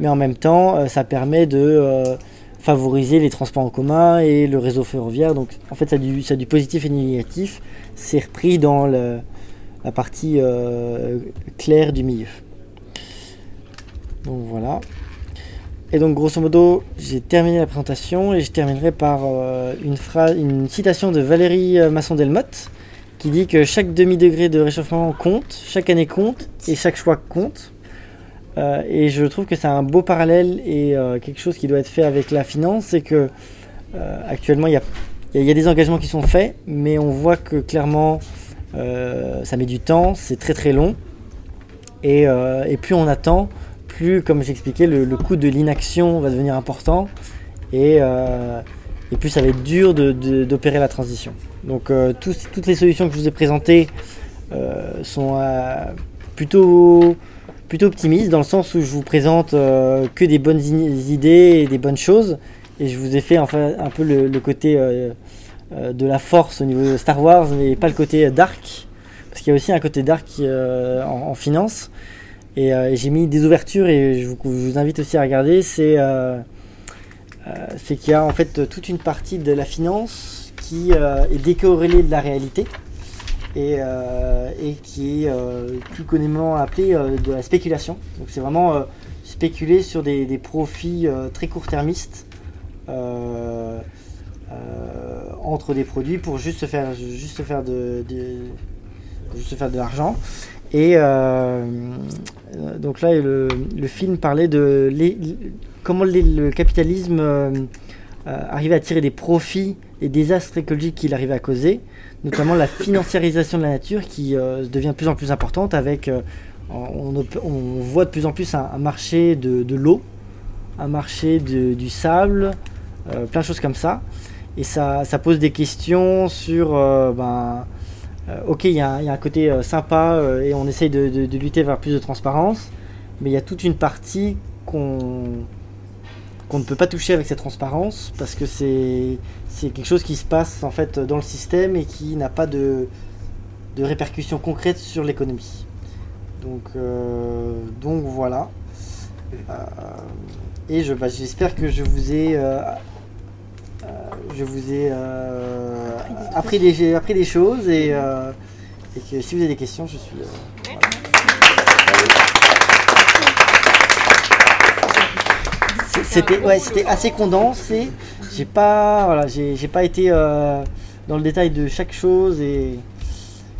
mais en même temps ça permet de favoriser les transports en commun et le réseau ferroviaire. Donc en fait ça a du, ça a du positif et du négatif. C'est repris dans la partie euh, claire du milieu. Donc voilà. Et donc grosso modo, j'ai terminé la présentation et je terminerai par euh, une phrase, une citation de Valérie euh, Masson-Delmotte qui dit que chaque demi-degré de réchauffement compte, chaque année compte et chaque choix compte. Euh, et je trouve que c'est un beau parallèle et euh, quelque chose qui doit être fait avec la finance, c'est que euh, actuellement il y a, des engagements qui sont faits, mais on voit que clairement ça met du temps, c'est très très long. Et, plus on attend, plus, comme j'expliquais, le, le coût de l'inaction va devenir important et, plus ça va être dur d'opérer la transition. Donc toutes les solutions que je vous ai présentées sont plutôt, plutôt optimistes dans le sens où je vous présente euh, que des bonnes idées et des bonnes choses et je vous ai fait enfin, un peu le, côté euh, euh, de la force au niveau de Star Wars mais pas le côté dark parce qu'il y a aussi un côté dark en, finance. Et j'ai mis des ouvertures et je vous, je vous invite aussi à regarder. C'est qu'il y a en fait toute une partie de la finance qui est décorrélée de la réalité et, euh, et qui est euh, plus communément appelée euh, de la spéculation. Donc c'est vraiment spéculer sur des, profits très court-termistes entre des produits pour juste se faire, juste faire de, juste faire de l'argent. Et donc là, le, film parlait de comment le capitalisme euh, arrivait à tirer des profits des désastres écologiques qu'il arrivait à causer, notamment la financiarisation de la nature qui euh, devient de plus en plus importante avec, euh, on, voit de plus en plus un, marché de, de l'eau, un marché de- du sable, euh, plein de choses comme ça. Et ça, ça pose des questions sur ben, ok, il y, a un côté sympa et on essaye de, de- de lutter vers plus de transparence, mais il y a toute une partie qu'on qu'on ne peut pas toucher avec cette transparence parce que c'est c'est quelque chose qui se passe en fait dans le système et qui n'a pas de, de répercussions concrètes sur l'économie. Donc, euh, donc voilà. Euh, et je bah, j'espère que je vous ai euh, je vous ai appris, des, appris des choses et, et que si vous avez des questions, je suis. euh, voilà. C'est- C'était ouais, c'était assez condensé. J'ai pas voilà, j'ai j'ai pas été euh, dans le détail de chaque chose et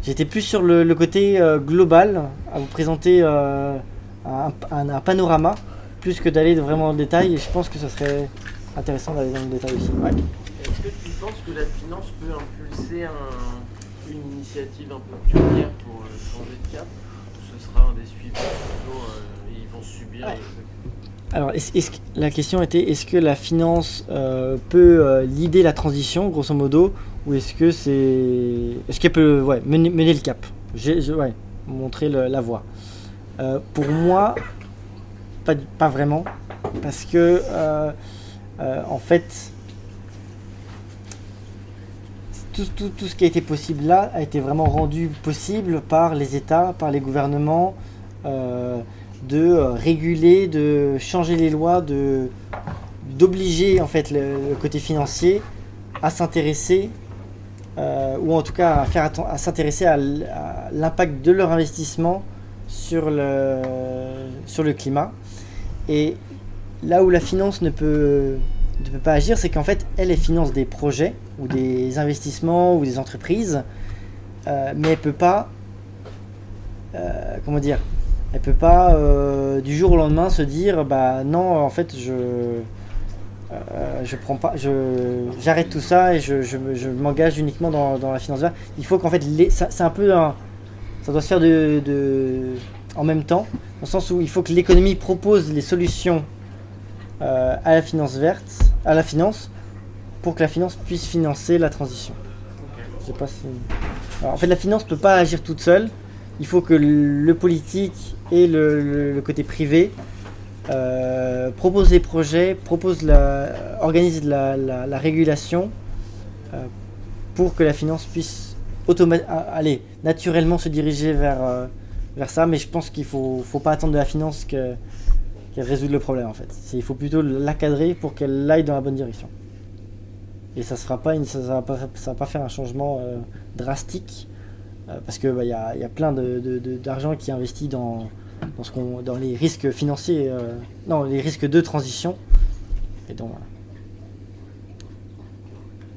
j'étais plus sur le, le côté euh, global à vous présenter euh, un, un- un panorama plus que d'aller vraiment dans le détail et je pense que ce serait intéressant d'aller dans le détail aussi. Ouais. Est-ce que tu penses que la finance peut impulser un- une initiative un peu pionnière pour euh, changer de cap? Ou ce sera un des suivants plutôt, euh, et ils vont subir Ouais. Alors, est-ce que- la question était est-ce que la finance euh, peut euh, l'idée la transition, grosso modo, ou est-ce que c'est. Est-ce qu'elle peut mener, le cap? Montrer le- la voie. Euh, pour moi, pas, vraiment, parce que, euh, en fait, tout ce qui a été possible là a été vraiment rendu possible par les États, par les gouvernements. De euh, réguler, de changer les lois, d'obliger en fait le, côté financier à s'intéresser euh, ou en tout cas à faire à s'intéresser à l'impact de leur investissement sur le climat. Et là où la finance ne peut pas agir c'est qu'en fait elle finance des projets ou des investissements ou des entreprises euh, mais elle peut pas comment dire elle peut pas euh, du jour au lendemain se dire bah non en fait je euh, je prends pas je j'arrête tout ça et je, je, me- je m'engage uniquement dans, dans la finance verte il faut qu'en fait les- ça- c'est un peu un- ça doit se faire de, de- en même temps dans le sens où il faut que l'économie propose les solutions euh, à la finance verte à la finance pour que la finance puisse financer la transition. Je sais pas si Alors, en fait la finance peut pas agir toute seule il faut que le politique et le, côté privé euh, proposent des projets, proposent la, organisent la, la- la régulation euh, pour que la finance puisse aller naturellement se diriger vers, euh, vers ça. Mais je pense qu'il faut, faut pas attendre de la finance que- qu'elle résoudre le problème en fait. Il faut plutôt la cadrer pour qu'elle aille dans la bonne direction. Et ça ne sera pas une, pas, va pas faire un changement euh, drastique. Euh, parce que bah, y, a, y a plein de- de- de- d'argent qui est investi dans, dans, ce dans les risques financiers, euh, non, les risques de transition. Et donc voilà.